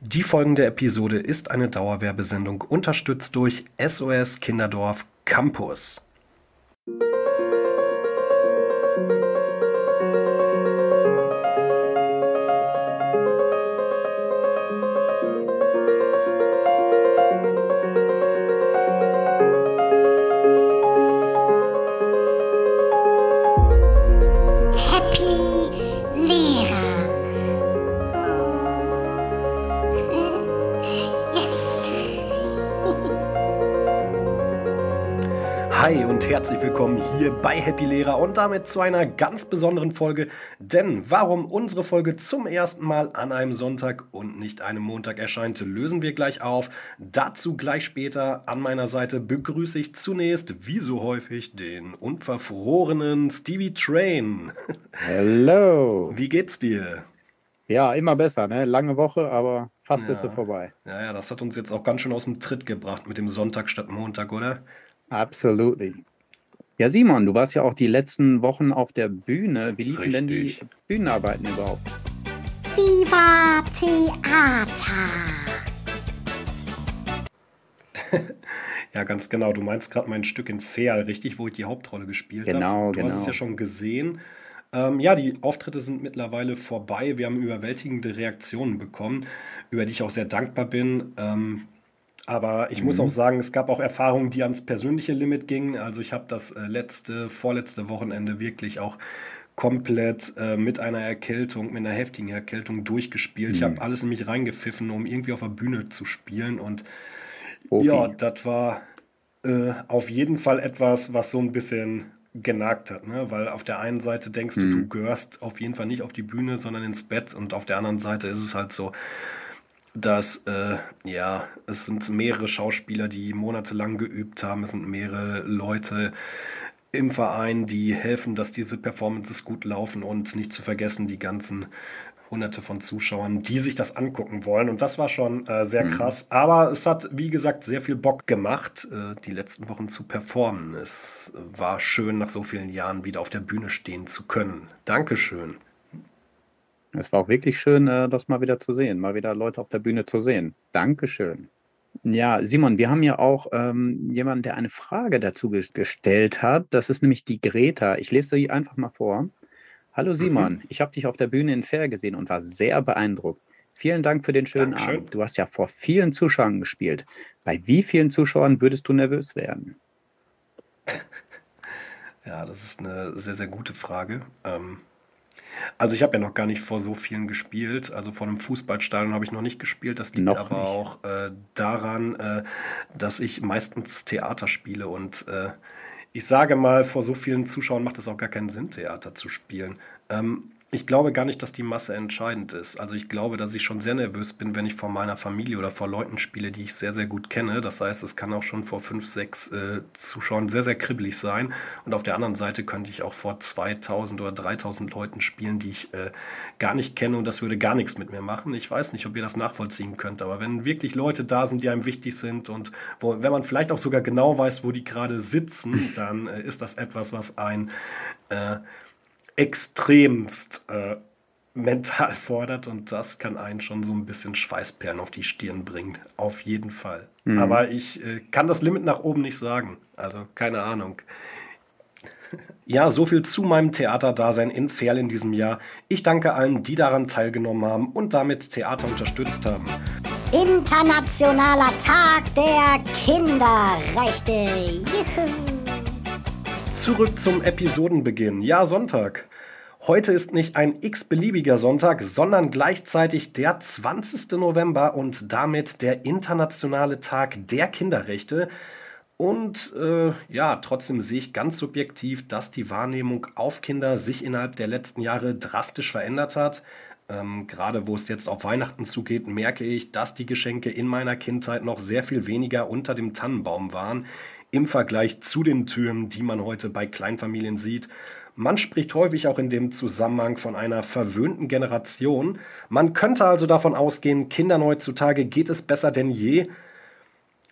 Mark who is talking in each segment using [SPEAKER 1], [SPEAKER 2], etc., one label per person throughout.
[SPEAKER 1] Die folgende Episode ist eine Dauerwerbesendung unterstützt durch SOS Kinderdorf Campus. Herzlich willkommen hier bei Happy Lehrer und damit zu einer ganz besonderen Folge. Denn warum unsere Folge zum ersten Mal an einem Sonntag und nicht einem Montag erscheint, lösen wir gleich auf. Dazu gleich später. An meiner Seite begrüße ich zunächst, wie so häufig, den unverfrorenen Stevie Train.
[SPEAKER 2] Hello.
[SPEAKER 1] Wie geht's dir?
[SPEAKER 2] Ja, immer besser, ne? Lange Woche, aber fast ist
[SPEAKER 1] Ja.
[SPEAKER 2] sie vorbei.
[SPEAKER 1] Ja, ja, das hat uns jetzt auch ganz schön aus dem Tritt gebracht mit dem Sonntag statt Montag, oder?
[SPEAKER 2] Absolutely. Ja, Simon, du warst ja auch die letzten Wochen auf der Bühne. Wie liefen denn die
[SPEAKER 1] Richtig.
[SPEAKER 2] Bühnenarbeiten überhaupt?
[SPEAKER 3] Viva Theater.
[SPEAKER 1] Ja, ganz genau. Du meinst gerade mein Stück in Feal, richtig, wo ich die Hauptrolle gespielt
[SPEAKER 2] Genau,
[SPEAKER 1] habe. Du hast es
[SPEAKER 2] genau.
[SPEAKER 1] ja schon gesehen. Ähm, ja, die Auftritte sind mittlerweile vorbei. Wir haben überwältigende Reaktionen bekommen, über die ich auch sehr dankbar bin. Ähm, aber ich
[SPEAKER 2] Mhm.
[SPEAKER 1] muss auch sagen, es gab auch Erfahrungen, die ans persönliche Limit gingen. Also ich habe das äh, letzte, vorletzte Wochenende wirklich auch komplett äh, mit einer Erkältung, mit einer heftigen Erkältung durchgespielt. Ich
[SPEAKER 2] Mhm.
[SPEAKER 1] habe alles in mich reingepfiffen, um irgendwie auf der Bühne zu spielen. Und
[SPEAKER 2] Profi.
[SPEAKER 1] ja, das war äh, auf jeden Fall etwas, was so ein bisschen genagt hat, ne? Weil auf der einen Seite denkst du, du gehörst auf jeden Fall nicht auf die Bühne, sondern ins Bett und auf der anderen Seite ist es halt so, dass äh, ja, es sind mehrere Schauspieler, die monatelang geübt haben, es sind mehrere Leute im Verein, die helfen, dass diese Performances gut laufen und nicht zu vergessen die ganzen hunderte von Zuschauern, die sich das angucken wollen. Und das war schon äh, sehr krass. Aber es hat, wie gesagt, sehr viel Bock gemacht, äh, die letzten Wochen zu performen. Es war schön, nach so vielen Jahren wieder auf der Bühne stehen zu können. Dankeschön.
[SPEAKER 2] Es war auch wirklich schön, äh, das mal wieder zu sehen, mal wieder Leute auf der Bühne zu sehen. Dankeschön. Ja, Simon, wir haben ja auch ähm, jemanden, der eine Frage dazu ges- gestellt hat. Das ist nämlich die Greta. Ich lese sie einfach mal vor. Hallo Simon, ich habe dich auf der Bühne in Fair gesehen und war sehr beeindruckt. Vielen Dank für den schönen
[SPEAKER 1] Dankeschön.
[SPEAKER 2] Abend. Du hast ja vor vielen Zuschauern gespielt. Bei wie vielen Zuschauern würdest du nervös werden?
[SPEAKER 1] Ja, das ist eine sehr, sehr gute Frage. Ähm, also ich habe ja noch gar nicht vor so vielen gespielt. Also vor einem Fußballstadion habe ich noch nicht gespielt. Das liegt
[SPEAKER 2] Noch
[SPEAKER 1] aber
[SPEAKER 2] nicht.
[SPEAKER 1] auch äh, daran, äh, dass ich meistens Theater spiele. Und äh, ich sage mal, vor so vielen Zuschauern macht es auch gar keinen Sinn, Theater zu spielen. Ähm, ich glaube gar nicht, dass die Masse entscheidend ist. Also ich glaube, dass ich schon sehr nervös bin, wenn ich vor meiner Familie oder vor Leuten spiele, die ich sehr, sehr gut kenne. Das heißt, es kann auch schon vor fünf, sechs äh, Zuschauern sehr, sehr kribbelig sein. Und auf der anderen Seite könnte ich auch vor 2000 oder 3000 Leuten spielen, die ich äh, gar nicht kenne und das würde gar nichts mit mir machen. Ich weiß nicht, ob ihr das nachvollziehen könnt, aber wenn wirklich Leute da sind, die einem wichtig sind und wo, wenn man vielleicht auch sogar genau weiß, wo die gerade sitzen, dann äh, ist das etwas, was ein äh, extremst äh, mental fordert und das kann einen schon so ein bisschen Schweißperlen auf die Stirn bringen. Auf jeden Fall. Aber ich äh, kann das Limit nach oben nicht sagen. Also keine Ahnung. Ja, so viel zu meinem Theaterdasein in Ferl in diesem Jahr. Ich danke allen, die daran teilgenommen haben und damit Theater unterstützt haben.
[SPEAKER 3] Internationaler Tag der Kinderrechte. Juhu.
[SPEAKER 1] Zurück zum Episodenbeginn. Ja, Sonntag. Heute ist nicht ein x-beliebiger Sonntag, sondern gleichzeitig der 20. November und damit der internationale Tag der Kinderrechte. Und äh, ja, trotzdem sehe ich ganz subjektiv, dass die Wahrnehmung auf Kinder sich innerhalb der letzten Jahre drastisch verändert hat. Ähm, Gerade wo es jetzt auf Weihnachten zugeht, merke ich, dass die Geschenke in meiner Kindheit noch sehr viel weniger unter dem Tannenbaum waren im Vergleich zu den Türmen, die man heute bei Kleinfamilien sieht. Man spricht häufig auch in dem Zusammenhang von einer verwöhnten Generation. Man könnte also davon ausgehen, Kindern heutzutage geht es besser denn je.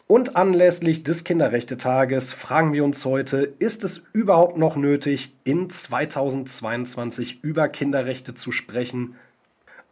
[SPEAKER 1] Und anlässlich des Kinderrechtetages fragen wir uns heute, ist es überhaupt noch nötig, in 2022 über Kinderrechte zu sprechen?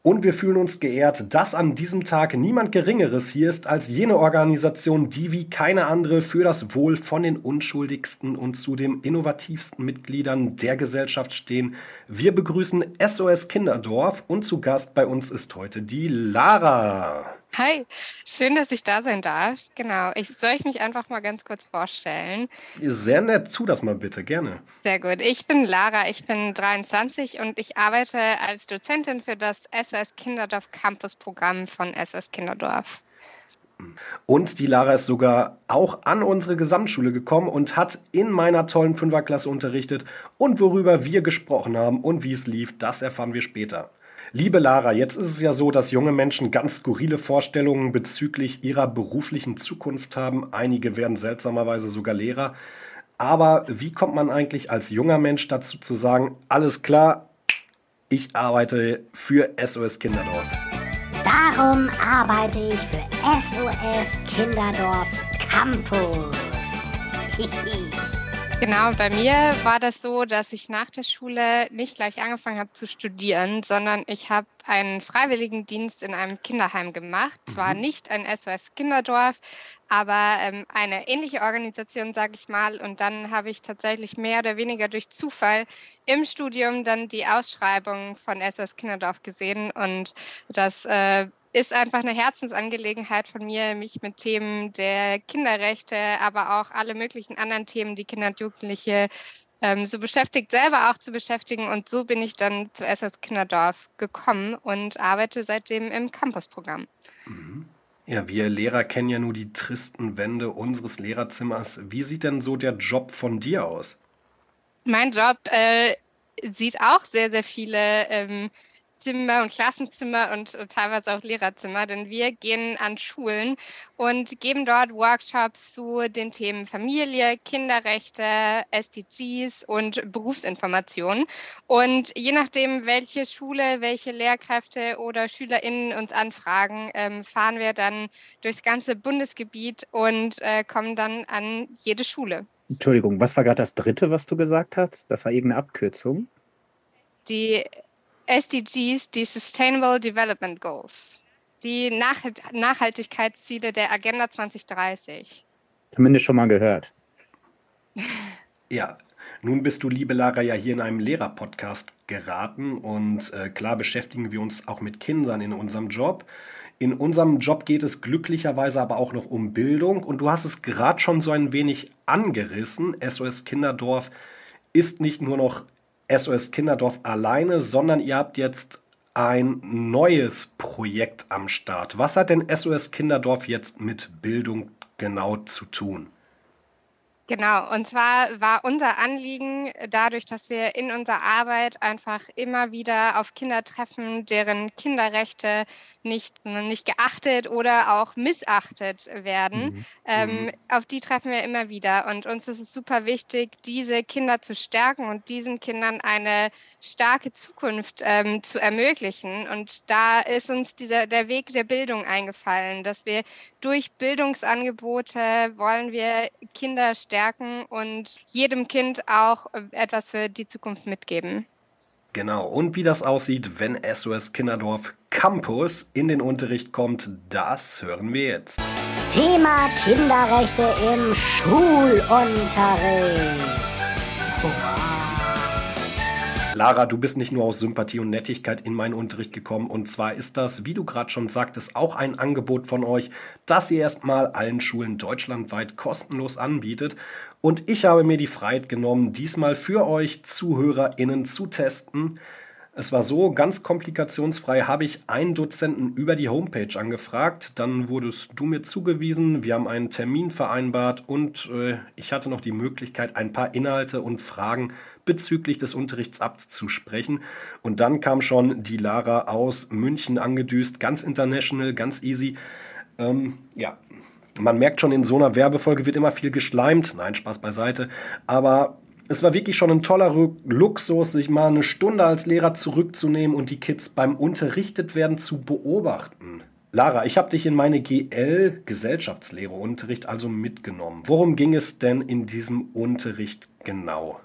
[SPEAKER 1] Und wir fühlen uns geehrt, dass an diesem Tag niemand Geringeres hier ist als jene Organisation, die wie keine andere für das Wohl von den unschuldigsten und zudem innovativsten Mitgliedern der Gesellschaft stehen. Wir begrüßen SOS Kinderdorf und zu Gast bei uns ist heute die Lara.
[SPEAKER 4] Hi, schön, dass ich da sein darf. Genau, ich soll ich mich einfach mal ganz kurz vorstellen.
[SPEAKER 1] Sehr nett, tu das mal bitte, gerne.
[SPEAKER 4] Sehr gut. Ich bin Lara, ich bin 23 und ich arbeite als Dozentin für das SOS Kinderdorf Campus Programm von SOS Kinderdorf.
[SPEAKER 1] Und die Lara ist sogar auch an unsere Gesamtschule gekommen und hat in meiner tollen Fünferklasse unterrichtet. Und worüber wir gesprochen haben und wie es lief, das erfahren wir später. Liebe Lara, jetzt ist es ja so, dass junge Menschen ganz skurrile Vorstellungen bezüglich ihrer beruflichen Zukunft haben. Einige werden seltsamerweise sogar Lehrer. Aber wie kommt man eigentlich als junger Mensch dazu zu sagen, alles klar, ich arbeite für SOS Kinderdorf?
[SPEAKER 3] Darum arbeite ich für SOS Kinderdorf Campus.
[SPEAKER 4] Genau, bei mir war das so, dass ich nach der Schule nicht gleich angefangen habe zu studieren, sondern ich habe einen Freiwilligendienst in einem Kinderheim gemacht. Zwar mhm. nicht ein SOS Kinderdorf, aber ähm, eine ähnliche Organisation, sage ich mal. Und dann habe ich tatsächlich mehr oder weniger durch Zufall im Studium dann die Ausschreibung von SOS Kinderdorf gesehen und das äh, ist einfach eine Herzensangelegenheit von mir, mich mit Themen der Kinderrechte, aber auch alle möglichen anderen Themen, die Kinder und Jugendliche ähm, so beschäftigt, selber auch zu beschäftigen. Und so bin ich dann zu SS Kinderdorf gekommen und arbeite seitdem im Campusprogramm.
[SPEAKER 1] Mhm. Ja, wir Lehrer kennen ja nur die tristen Wände unseres Lehrerzimmers. Wie sieht denn so der Job von dir aus?
[SPEAKER 4] Mein Job äh, sieht auch sehr, sehr viele ähm, Zimmer und Klassenzimmer und äh, teilweise auch Lehrerzimmer, denn wir gehen an Schulen und geben dort Workshops zu den Themen Familie, Kinderrechte, SDGs und Berufsinformation. Und je nachdem, welche Schule, welche Lehrkräfte oder SchülerInnen uns anfragen, ähm, fahren wir dann durchs ganze Bundesgebiet und äh, kommen dann an jede Schule.
[SPEAKER 2] Entschuldigung, was war gerade das dritte, was du gesagt hast? Das war irgendeine Abkürzung.
[SPEAKER 4] Die SDGs, die Sustainable Development Goals, die Nach Nachhaltigkeitsziele der Agenda 2030.
[SPEAKER 2] Zumindest schon mal gehört.
[SPEAKER 1] Ja, nun bist du, liebe Lara, ja hier in einem Lehrer-Podcast geraten und äh, klar beschäftigen wir uns auch mit Kindern in unserem Job. In unserem Job geht es glücklicherweise aber auch noch um Bildung und du hast es gerade schon so ein wenig angerissen. SOS Kinderdorf ist nicht nur noch SOS Kinderdorf alleine, sondern ihr habt jetzt ein neues Projekt am Start. Was hat denn SOS Kinderdorf jetzt mit Bildung genau zu tun?
[SPEAKER 4] Genau, und zwar war unser Anliegen dadurch, dass wir in unserer Arbeit einfach immer wieder auf Kinder treffen, deren Kinderrechte nicht, nicht geachtet oder auch missachtet werden. Mhm. Ähm, mhm. auf die treffen wir immer wieder. Und uns ist es super wichtig, diese Kinder zu stärken und diesen Kindern eine starke Zukunft ähm, zu ermöglichen. Und da ist uns dieser, der Weg der Bildung eingefallen, dass wir durch Bildungsangebote wollen wir Kinder stärken und jedem Kind auch etwas für die Zukunft mitgeben.
[SPEAKER 1] Genau, und wie das aussieht, wenn SOS Kinderdorf Campus in den Unterricht kommt, das hören wir jetzt.
[SPEAKER 3] Thema Kinderrechte im Schulunterricht.
[SPEAKER 1] Lara, du bist nicht nur aus Sympathie und Nettigkeit in meinen Unterricht gekommen. Und zwar ist das, wie du gerade schon sagtest, auch ein Angebot von euch, das ihr erstmal allen Schulen deutschlandweit kostenlos anbietet. Und ich habe mir die Freiheit genommen, diesmal für euch ZuhörerInnen zu testen. Es war so, ganz komplikationsfrei habe ich einen Dozenten über die Homepage angefragt. Dann wurdest du mir zugewiesen. Wir haben einen Termin vereinbart und äh, ich hatte noch die Möglichkeit, ein paar Inhalte und Fragen bezüglich des Unterrichts abzusprechen. Und dann kam schon die Lara aus München angedüst, ganz international, ganz easy. Ähm, ja, man merkt schon, in so einer Werbefolge wird immer viel geschleimt. Nein, Spaß beiseite. Aber es war wirklich schon ein toller Luxus, sich mal eine Stunde als Lehrer zurückzunehmen und die Kids beim Unterrichtet werden zu beobachten. Lara, ich habe dich in meine GL Gesellschaftslehre-Unterricht also mitgenommen. Worum ging es denn in diesem Unterricht genau?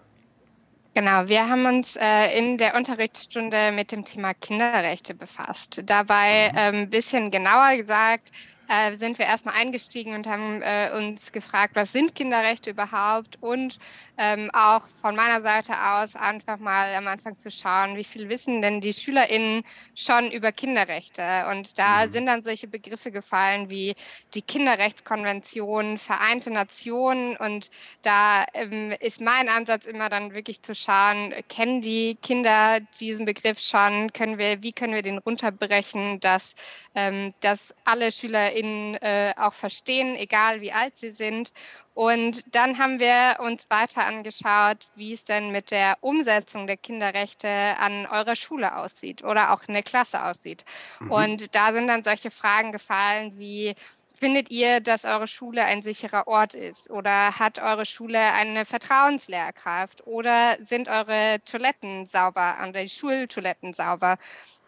[SPEAKER 4] Genau, wir haben uns äh, in der Unterrichtsstunde mit dem Thema Kinderrechte befasst. Dabei ein mhm. ähm, bisschen genauer gesagt, äh, sind wir erstmal eingestiegen und haben äh, uns gefragt, was sind Kinderrechte überhaupt und ähm, auch von meiner Seite aus einfach mal am Anfang zu schauen, wie viel wissen denn die SchülerInnen schon über Kinderrechte. Und da mhm. sind dann solche Begriffe gefallen wie die Kinderrechtskonvention, Vereinte Nationen. Und da ähm, ist mein Ansatz immer dann wirklich zu schauen, kennen die Kinder diesen Begriff schon? Können wir, wie können wir den runterbrechen, dass, ähm, dass alle SchülerInnen äh, auch verstehen, egal wie alt sie sind? Und dann haben wir uns weiter angeschaut, wie es denn mit der Umsetzung der Kinderrechte an eurer Schule aussieht oder auch in der Klasse aussieht. Mhm. Und da sind dann solche Fragen gefallen wie, Findet ihr, dass eure Schule ein sicherer Ort ist? Oder hat eure Schule eine Vertrauenslehrkraft? Oder sind eure Toiletten sauber, die Schultoiletten sauber?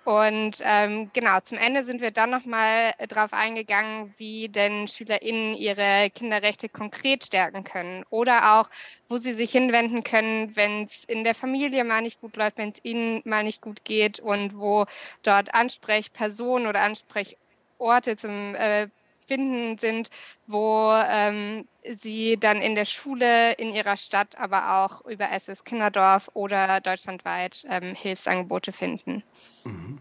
[SPEAKER 4] Und ähm, genau, zum Ende sind wir dann nochmal darauf eingegangen, wie denn SchülerInnen ihre Kinderrechte konkret stärken können oder auch, wo sie sich hinwenden können, wenn es in der Familie mal nicht gut läuft, wenn es ihnen mal nicht gut geht und wo dort Ansprechpersonen oder Ansprechorte zum äh, Finden sind, wo ähm, sie dann in der Schule, in ihrer Stadt, aber auch über SS Kinderdorf oder deutschlandweit ähm, Hilfsangebote finden. Mhm.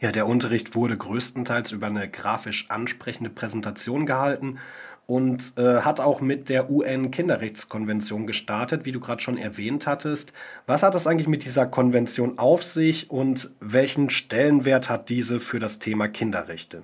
[SPEAKER 1] Ja, der Unterricht wurde größtenteils über eine grafisch ansprechende Präsentation gehalten und äh, hat auch mit der UN-Kinderrechtskonvention gestartet, wie du gerade schon erwähnt hattest. Was hat es eigentlich mit dieser Konvention auf sich und welchen Stellenwert hat diese für das Thema Kinderrechte?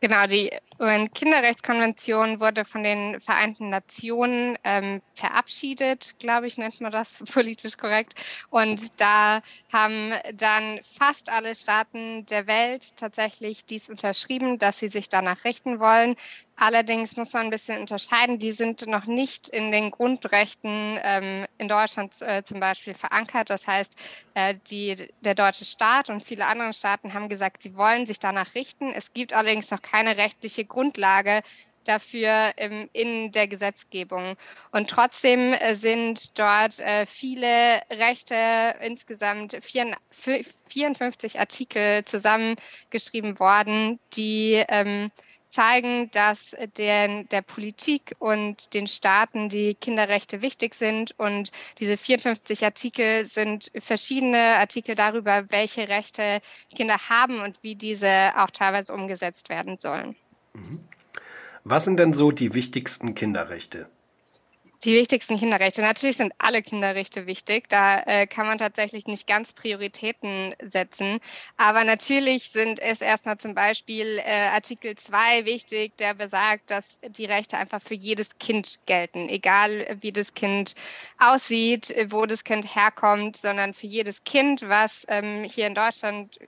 [SPEAKER 4] Genau, die UN-Kinderrechtskonvention wurde von den Vereinten Nationen ähm, verabschiedet, glaube ich, nennt man das politisch korrekt. Und da haben dann fast alle Staaten der Welt tatsächlich dies unterschrieben, dass sie sich danach richten wollen. Allerdings muss man ein bisschen unterscheiden. Die sind noch nicht in den Grundrechten ähm, in Deutschland äh, zum Beispiel verankert. Das heißt, äh, die, der deutsche Staat und viele andere Staaten haben gesagt, sie wollen sich danach richten. Es gibt allerdings noch keine rechtliche Grundlage dafür ähm, in der Gesetzgebung. Und trotzdem äh, sind dort äh, viele Rechte, insgesamt 54 Artikel zusammengeschrieben worden, die ähm, zeigen, dass der, der Politik und den Staaten die Kinderrechte wichtig sind. Und diese 54 Artikel sind verschiedene Artikel darüber, welche Rechte Kinder haben und wie diese auch teilweise umgesetzt werden sollen.
[SPEAKER 1] Was sind denn so die wichtigsten Kinderrechte?
[SPEAKER 4] Die wichtigsten Kinderrechte. Natürlich sind alle Kinderrechte wichtig. Da äh, kann man tatsächlich nicht ganz Prioritäten setzen. Aber natürlich sind es erstmal zum Beispiel äh, Artikel 2 wichtig, der besagt, dass die Rechte einfach für jedes Kind gelten. Egal wie das Kind aussieht, wo das Kind herkommt, sondern für jedes Kind, was ähm, hier in Deutschland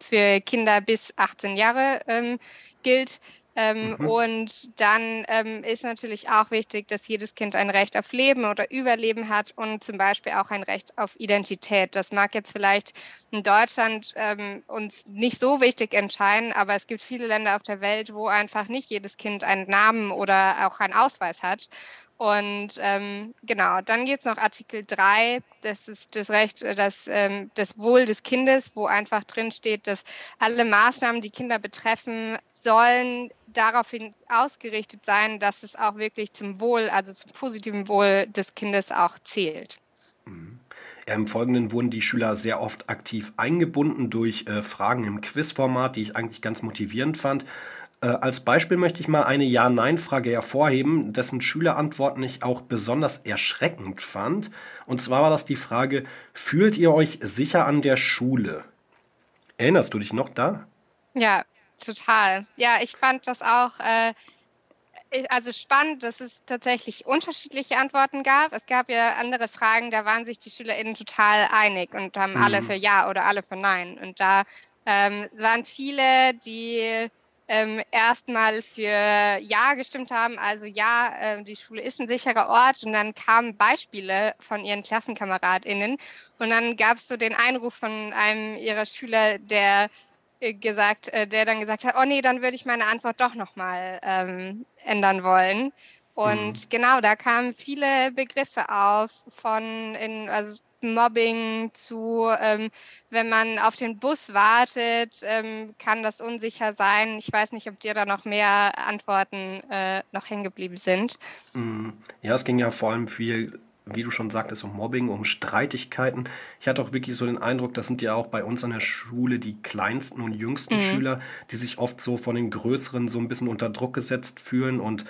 [SPEAKER 4] für Kinder bis 18 Jahre ähm, gilt ähm, mhm. Und dann ähm, ist natürlich auch wichtig, dass jedes Kind ein Recht auf Leben oder Überleben hat und zum Beispiel auch ein Recht auf Identität. Das mag jetzt vielleicht in Deutschland ähm, uns nicht so wichtig entscheiden, aber es gibt viele Länder auf der Welt, wo einfach nicht jedes Kind einen Namen oder auch einen Ausweis hat. Und ähm, genau, dann geht es noch Artikel 3, das ist das Recht, äh, das, ähm, das Wohl des Kindes, wo einfach drin steht, dass alle Maßnahmen, die Kinder betreffen, sollen daraufhin ausgerichtet sein, dass es auch wirklich zum Wohl, also zum positiven Wohl des Kindes auch zählt.
[SPEAKER 1] Mhm. Im Folgenden wurden die Schüler sehr oft aktiv eingebunden durch äh, Fragen im Quizformat, die ich eigentlich ganz motivierend fand. Äh, als Beispiel möchte ich mal eine Ja-Nein-Frage hervorheben, dessen Schülerantworten ich auch besonders erschreckend fand. Und zwar war das die Frage, fühlt ihr euch sicher an der Schule? Erinnerst du dich noch da?
[SPEAKER 4] Ja, total. Ja, ich fand das auch äh, also spannend, dass es tatsächlich unterschiedliche Antworten gab. Es gab ja andere Fragen, da waren sich die SchülerInnen total einig und haben mhm. alle für Ja oder alle für Nein. Und da ähm, waren viele, die ähm, erstmal für Ja gestimmt haben, also ja, äh, die Schule ist ein sicherer Ort und dann kamen Beispiele von ihren KlassenkameradInnen und dann gab es so den Einruf von einem ihrer Schüler, der gesagt, äh, der dann gesagt hat, oh nee, dann würde ich meine Antwort doch nochmal ähm, ändern wollen. Und mhm. genau, da kamen viele Begriffe auf von in, also Mobbing zu, ähm, wenn man auf den Bus wartet, ähm, kann das unsicher sein. Ich weiß nicht, ob dir da noch mehr Antworten äh, noch hängen geblieben sind.
[SPEAKER 1] Mhm. Ja, es ging ja vor allem viel, wie du schon sagtest, um Mobbing, um Streitigkeiten. Ich hatte auch wirklich so den Eindruck, das sind ja auch bei uns an der Schule die kleinsten und jüngsten mhm. Schüler, die sich oft so von den Größeren so ein bisschen unter Druck gesetzt fühlen und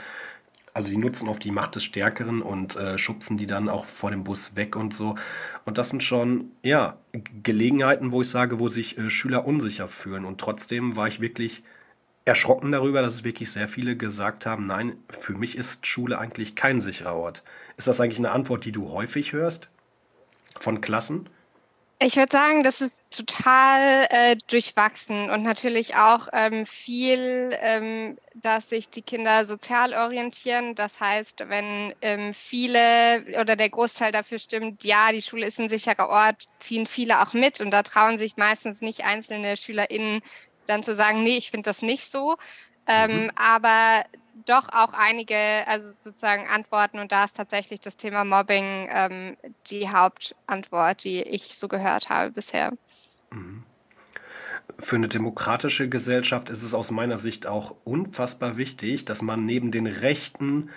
[SPEAKER 1] also die nutzen auf die Macht des Stärkeren und äh, schubsen die dann auch vor dem Bus weg und so. Und das sind schon, ja, Gelegenheiten, wo ich sage, wo sich äh, Schüler unsicher fühlen. Und trotzdem war ich wirklich erschrocken darüber, dass es wirklich sehr viele gesagt haben, nein, für mich ist Schule eigentlich kein sicherer Ort. Ist das eigentlich eine Antwort, die du häufig hörst von Klassen?
[SPEAKER 4] Ich würde sagen, das ist total äh, durchwachsen und natürlich auch ähm, viel, ähm, dass sich die Kinder sozial orientieren. Das heißt, wenn ähm, viele oder der Großteil dafür stimmt, ja, die Schule ist ein sicherer Ort, ziehen viele auch mit und da trauen sich meistens nicht einzelne SchülerInnen dann zu sagen, nee, ich finde das nicht so. Ähm, mhm. Aber doch auch einige, also sozusagen Antworten und da ist tatsächlich das Thema Mobbing ähm, die Hauptantwort, die ich so gehört habe bisher. Mhm.
[SPEAKER 1] Für eine demokratische Gesellschaft ist es aus meiner Sicht auch unfassbar wichtig, dass man neben den Rechten,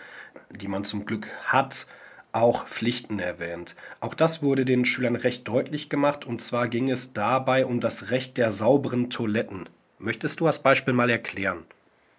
[SPEAKER 1] die man zum Glück hat, auch Pflichten erwähnt. Auch das wurde den Schülern recht deutlich gemacht und zwar ging es dabei um das Recht der sauberen Toiletten. Möchtest du das Beispiel mal erklären?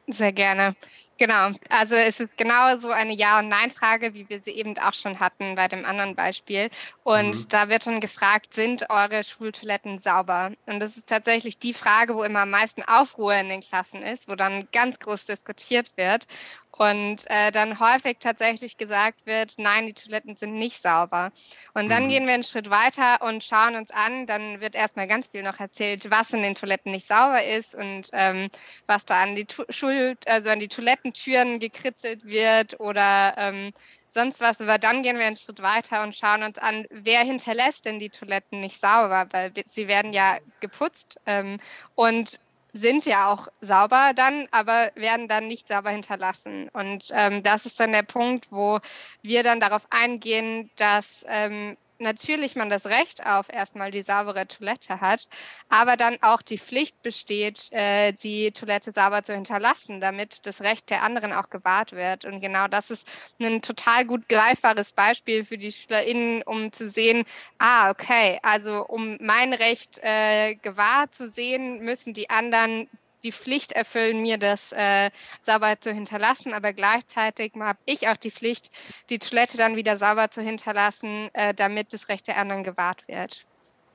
[SPEAKER 4] Sehr gerne. Genau, also es ist genau so eine Ja- und Nein-Frage, wie wir sie eben auch schon hatten bei dem anderen Beispiel. Und mhm. da wird dann gefragt, sind eure Schultoiletten sauber? Und das ist tatsächlich die Frage, wo immer am meisten Aufruhr in den Klassen ist, wo dann ganz groß diskutiert wird. Und äh, dann häufig tatsächlich gesagt wird, nein, die Toiletten sind nicht sauber. Und dann mhm. gehen wir einen Schritt weiter und schauen uns an. Dann wird erstmal ganz viel noch erzählt, was in den Toiletten nicht sauber ist und ähm, was da an die Schuld, also an die Toilettentüren gekritzelt wird oder ähm, sonst was. Aber dann gehen wir einen Schritt weiter und schauen uns an, wer hinterlässt denn die Toiletten nicht sauber, weil sie werden ja geputzt. Ähm, und sind ja auch sauber dann, aber werden dann nicht sauber hinterlassen. Und ähm, das ist dann der Punkt, wo wir dann darauf eingehen, dass ähm, natürlich man das Recht auf erstmal die saubere Toilette hat, aber dann auch die Pflicht besteht, äh, die Toilette sauber zu hinterlassen, damit das Recht der anderen auch gewahrt wird. Und genau das ist ein total gut greifbares Beispiel für die SchülerInnen, um zu sehen, ah, okay, also um mein Recht äh, gewahrt zu sehen, müssen die anderen die Pflicht erfüllen, mir das äh, sauber zu hinterlassen, aber gleichzeitig habe ich auch die Pflicht, die Toilette dann wieder sauber zu hinterlassen, äh, damit das Recht der anderen gewahrt wird.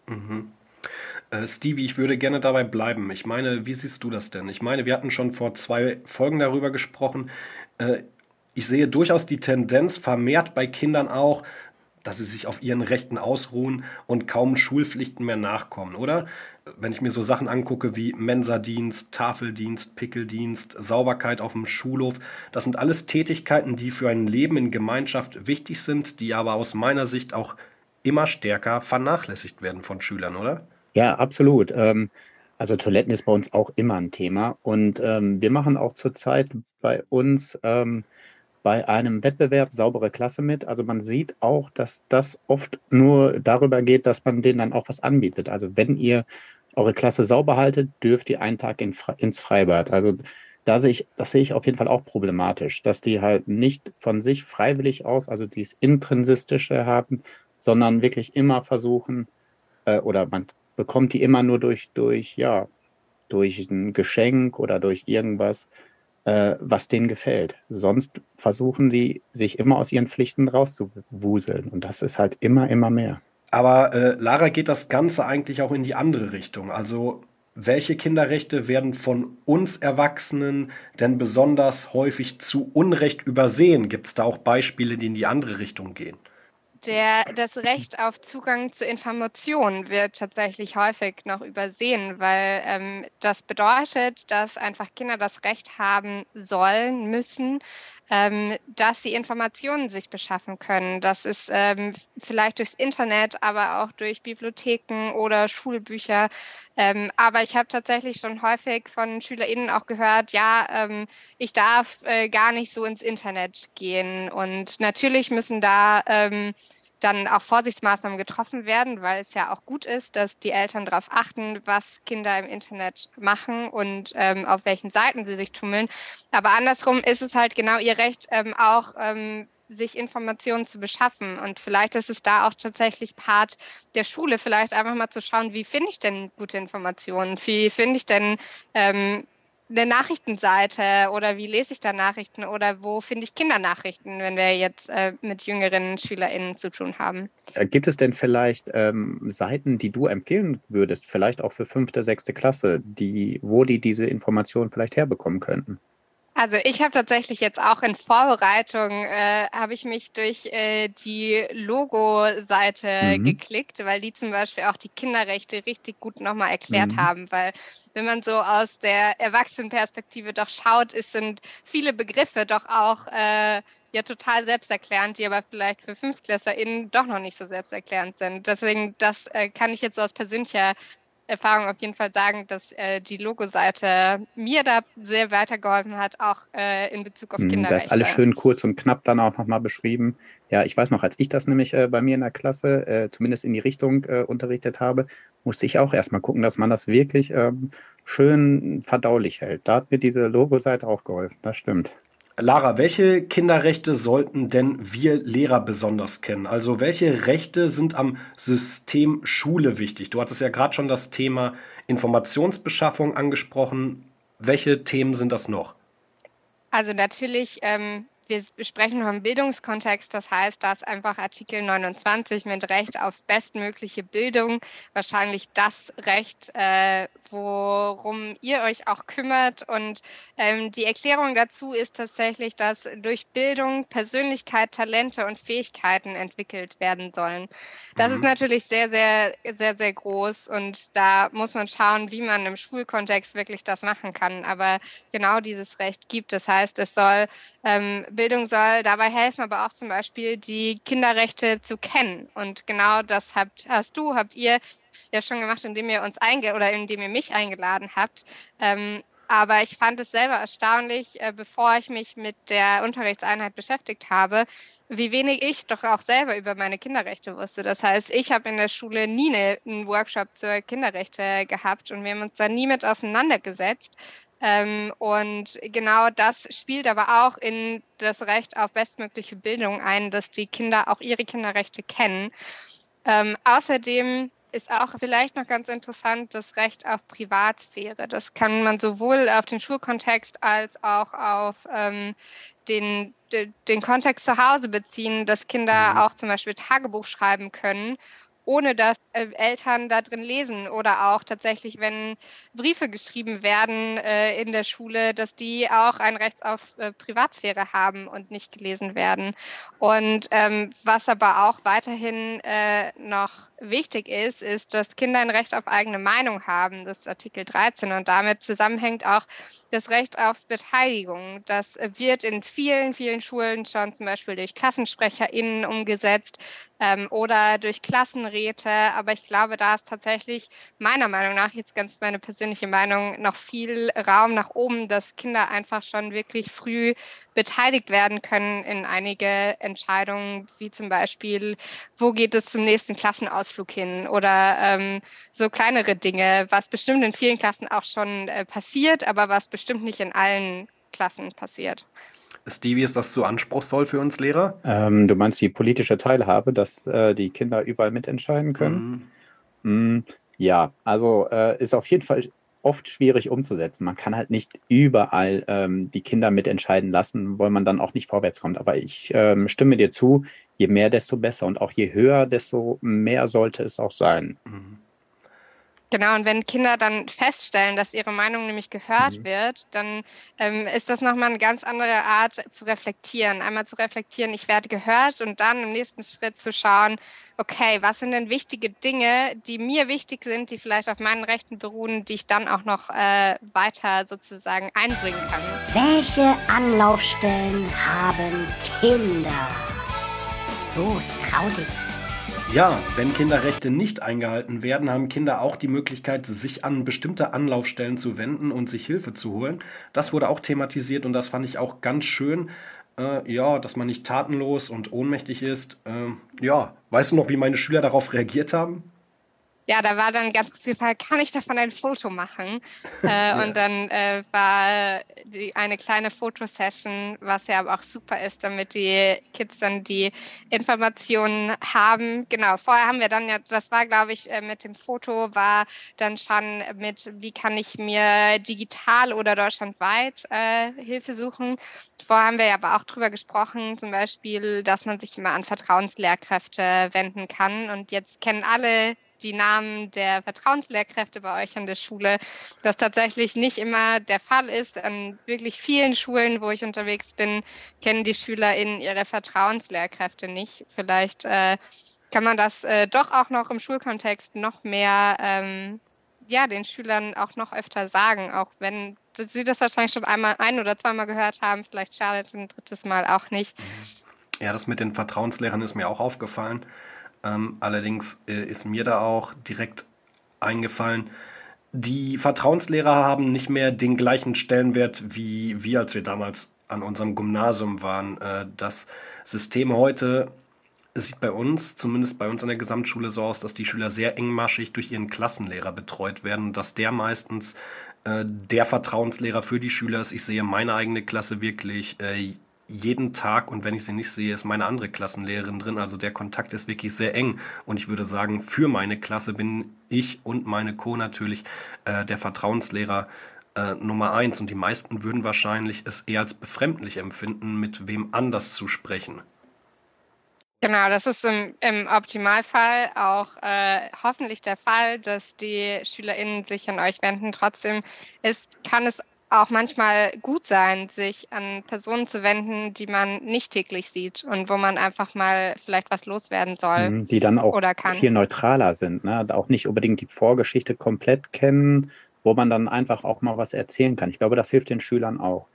[SPEAKER 1] Mhm. Äh, Stevie, ich würde gerne dabei bleiben. Ich meine, wie siehst du das denn? Ich meine, wir hatten schon vor zwei Folgen darüber gesprochen. Äh, ich sehe durchaus die Tendenz vermehrt bei Kindern auch, dass sie sich auf ihren Rechten ausruhen und kaum Schulpflichten mehr nachkommen, oder? Wenn ich mir so Sachen angucke wie Mensadienst, Tafeldienst, Pickeldienst, Sauberkeit auf dem Schulhof, das sind alles Tätigkeiten, die für ein Leben in Gemeinschaft wichtig sind, die aber aus meiner Sicht auch immer stärker vernachlässigt werden von Schülern, oder?
[SPEAKER 2] Ja, absolut. Ähm, also Toiletten ist bei uns auch immer ein Thema und ähm, wir machen auch zurzeit bei uns ähm, bei einem Wettbewerb saubere Klasse mit. Also man sieht auch, dass das oft nur darüber geht, dass man denen dann auch was anbietet. Also wenn ihr eure Klasse sauber haltet, dürft ihr einen Tag in, ins Freibad. Also da sehe ich, das sehe ich auf jeden Fall auch problematisch, dass die halt nicht von sich freiwillig aus, also dieses Intrinsistische haben, sondern wirklich immer versuchen, äh, oder man bekommt die immer nur durch, durch, ja, durch ein Geschenk oder durch irgendwas, äh, was denen gefällt. Sonst versuchen sie, sich immer aus ihren Pflichten rauszuwuseln. Und das ist halt immer, immer mehr.
[SPEAKER 1] Aber äh, Lara geht das Ganze eigentlich auch in die andere Richtung. Also welche Kinderrechte werden von uns Erwachsenen denn besonders häufig zu Unrecht übersehen? Gibt es da auch Beispiele, die in die andere Richtung gehen?
[SPEAKER 4] Der, das Recht auf Zugang zu Informationen wird tatsächlich häufig noch übersehen, weil ähm, das bedeutet, dass einfach Kinder das Recht haben sollen, müssen, ähm, dass sie Informationen sich beschaffen können. Das ist ähm, vielleicht durchs Internet, aber auch durch Bibliotheken oder Schulbücher. Ähm, aber ich habe tatsächlich schon häufig von SchülerInnen auch gehört, ja, ähm, ich darf äh, gar nicht so ins Internet gehen. Und natürlich müssen da ähm, dann auch Vorsichtsmaßnahmen getroffen werden, weil es ja auch gut ist, dass die Eltern darauf achten, was Kinder im Internet machen und ähm, auf welchen Seiten sie sich tummeln. Aber andersrum ist es halt genau ihr Recht, ähm, auch ähm, sich Informationen zu beschaffen. Und vielleicht ist es da auch tatsächlich Part der Schule, vielleicht einfach mal zu schauen, wie finde ich denn gute Informationen? Wie finde ich denn ähm, eine Nachrichtenseite oder wie lese ich da Nachrichten oder wo finde ich Kindernachrichten, wenn wir jetzt äh, mit jüngeren SchülerInnen zu tun haben?
[SPEAKER 2] Äh, gibt es denn vielleicht ähm, Seiten, die du empfehlen würdest, vielleicht auch für fünfte, sechste Klasse, die, wo die diese Informationen vielleicht herbekommen könnten?
[SPEAKER 4] Also ich habe tatsächlich jetzt auch in Vorbereitung, äh, habe ich mich durch äh, die Logo-Seite mhm. geklickt, weil die zum Beispiel auch die Kinderrechte richtig gut nochmal erklärt mhm. haben, weil wenn man so aus der Erwachsenenperspektive doch schaut, es sind viele Begriffe doch auch äh, ja total selbsterklärend, die aber vielleicht für FünftklässlerInnen doch noch nicht so selbsterklärend sind. Deswegen, das äh, kann ich jetzt so aus persönlicher Erfahrung auf jeden Fall sagen, dass äh, die Logo-Seite mir da sehr weitergeholfen hat, auch äh, in Bezug auf Kinderrechte.
[SPEAKER 2] Das ist alles schön kurz und knapp dann auch nochmal beschrieben. Ja, ich weiß noch, als ich das nämlich äh, bei mir in der Klasse äh, zumindest in die Richtung äh, unterrichtet habe, musste ich auch erstmal gucken, dass man das wirklich ähm, schön verdaulich hält. Da hat mir diese Logo-Seite auch geholfen, das stimmt.
[SPEAKER 1] Lara, welche Kinderrechte sollten denn wir Lehrer besonders kennen? Also welche Rechte sind am System Schule wichtig? Du hattest ja gerade schon das Thema Informationsbeschaffung angesprochen. Welche Themen sind das noch?
[SPEAKER 4] Also natürlich ähm, wir sprechen vom Bildungskontext, das heißt, dass einfach Artikel 29 mit Recht auf bestmögliche Bildung wahrscheinlich das Recht, äh, worum ihr euch auch kümmert. Und ähm, die Erklärung dazu ist tatsächlich, dass durch Bildung Persönlichkeit, Talente und Fähigkeiten entwickelt werden sollen. Das mhm. ist natürlich sehr, sehr, sehr, sehr groß und da muss man schauen, wie man im Schulkontext wirklich das machen kann. Aber genau dieses Recht gibt. Das heißt, es soll ähm, Bildung soll dabei helfen, aber auch zum Beispiel die Kinderrechte zu kennen. Und genau das habt, hast du, habt ihr ja schon gemacht, indem ihr uns einge oder indem ihr mich eingeladen habt. Ähm, aber ich fand es selber erstaunlich, äh, bevor ich mich mit der Unterrichtseinheit beschäftigt habe, wie wenig ich doch auch selber über meine Kinderrechte wusste. Das heißt, ich habe in der Schule nie eine, einen Workshop zur Kinderrechte gehabt und wir haben uns da nie mit auseinandergesetzt. Ähm, und genau das spielt aber auch in das Recht auf bestmögliche Bildung ein, dass die Kinder auch ihre Kinderrechte kennen. Ähm, außerdem ist auch vielleicht noch ganz interessant das Recht auf Privatsphäre. Das kann man sowohl auf den Schulkontext als auch auf ähm, den, den, den Kontext zu Hause beziehen, dass Kinder mhm. auch zum Beispiel Tagebuch schreiben können ohne dass äh, Eltern da drin lesen oder auch tatsächlich, wenn Briefe geschrieben werden äh, in der Schule, dass die auch ein Recht auf äh, Privatsphäre haben und nicht gelesen werden. Und ähm, was aber auch weiterhin äh, noch wichtig ist, ist, dass Kinder ein Recht auf eigene Meinung haben. Das ist Artikel 13 und damit zusammenhängt auch das Recht auf Beteiligung. Das wird in vielen, vielen Schulen schon zum Beispiel durch KlassensprecherInnen umgesetzt ähm, oder durch Klassenräte. Aber ich glaube, da ist tatsächlich meiner Meinung nach, jetzt ganz meine persönliche Meinung, noch viel Raum nach oben, dass Kinder einfach schon wirklich früh beteiligt werden können in einige Entscheidungen, wie zum Beispiel, wo geht es zum nächsten Klassenausflug hin oder ähm, so kleinere Dinge, was bestimmt in vielen Klassen auch schon äh, passiert, aber was bestimmt nicht in allen Klassen passiert.
[SPEAKER 1] Stevie, ist das zu anspruchsvoll für uns Lehrer?
[SPEAKER 2] Ähm, du meinst die politische Teilhabe, dass äh, die Kinder überall mitentscheiden können? Mhm. Mm, ja, also äh, ist auf jeden Fall oft schwierig umzusetzen. Man kann halt nicht überall ähm, die Kinder mitentscheiden lassen, weil man dann auch nicht vorwärts kommt. Aber ich ähm, stimme dir zu, je mehr, desto besser. Und auch je höher, desto mehr sollte es auch sein. Mhm.
[SPEAKER 4] Genau, und wenn Kinder dann feststellen, dass ihre Meinung nämlich gehört
[SPEAKER 2] Mhm.
[SPEAKER 4] wird, dann ähm, ist das nochmal eine ganz andere Art zu reflektieren. Einmal zu reflektieren, ich werde gehört und dann im nächsten Schritt zu schauen, okay, was sind denn wichtige Dinge, die mir wichtig sind, die vielleicht auf meinen Rechten beruhen, die ich dann auch noch äh, weiter sozusagen einbringen kann.
[SPEAKER 3] Welche Anlaufstellen haben Kinder? Los, trau dich.
[SPEAKER 1] Ja, wenn Kinderrechte nicht eingehalten werden, haben Kinder auch die Möglichkeit, sich an bestimmte Anlaufstellen zu wenden und sich Hilfe zu holen. Das wurde auch thematisiert und das fand ich auch ganz schön. Äh, ja, dass man nicht tatenlos und ohnmächtig ist. Ähm, ja, weißt du noch, wie meine Schüler darauf reagiert haben?
[SPEAKER 4] Ja, da war dann ganz kurz die Frage, kann ich davon ein Foto machen? Äh, Und dann äh, war die, eine kleine Fotosession, was ja aber auch super ist, damit die Kids dann die Informationen haben. Genau, vorher haben wir dann ja, das war glaube ich äh, mit dem Foto, war dann schon mit, wie kann ich mir digital oder deutschlandweit äh, Hilfe suchen. Vorher haben wir ja aber auch drüber gesprochen, zum Beispiel, dass man sich immer an Vertrauenslehrkräfte wenden kann. Und jetzt kennen alle die Namen der Vertrauenslehrkräfte bei euch an der Schule, was tatsächlich nicht immer der Fall ist. An wirklich vielen Schulen, wo ich unterwegs bin, kennen die SchülerInnen ihre Vertrauenslehrkräfte nicht. Vielleicht äh, kann man das äh, doch auch noch im Schulkontext noch mehr ähm, ja, den Schülern auch noch öfter sagen, auch wenn sie das wahrscheinlich schon einmal ein oder zweimal gehört haben, vielleicht schadet ein drittes Mal auch nicht.
[SPEAKER 1] Ja, das mit den Vertrauenslehrern ist mir auch aufgefallen. Ähm, allerdings äh, ist mir da auch direkt eingefallen, die Vertrauenslehrer haben nicht mehr den gleichen Stellenwert wie wir, als wir damals an unserem Gymnasium waren. Äh, das System heute sieht bei uns, zumindest bei uns an der Gesamtschule, so aus, dass die Schüler sehr engmaschig durch ihren Klassenlehrer betreut werden und dass der meistens äh, der Vertrauenslehrer für die Schüler ist. Ich sehe meine eigene Klasse wirklich äh, jeden Tag und wenn ich sie nicht sehe, ist meine andere Klassenlehrerin drin. Also der Kontakt ist wirklich sehr eng. Und ich würde sagen, für meine Klasse bin ich und meine Co. natürlich äh, der Vertrauenslehrer äh, Nummer eins. Und die meisten würden wahrscheinlich es eher als befremdlich empfinden, mit wem anders zu sprechen.
[SPEAKER 4] Genau, das ist im, im Optimalfall auch äh, hoffentlich der Fall, dass die SchülerInnen sich an euch wenden. Trotzdem ist, kann es auch manchmal gut sein, sich an Personen zu wenden, die man nicht täglich sieht und wo man einfach mal vielleicht was loswerden soll.
[SPEAKER 2] Mhm, Die dann auch viel neutraler sind, ne? auch nicht unbedingt die Vorgeschichte komplett kennen, wo man dann einfach auch mal was erzählen kann. Ich glaube, das hilft den Schülern auch.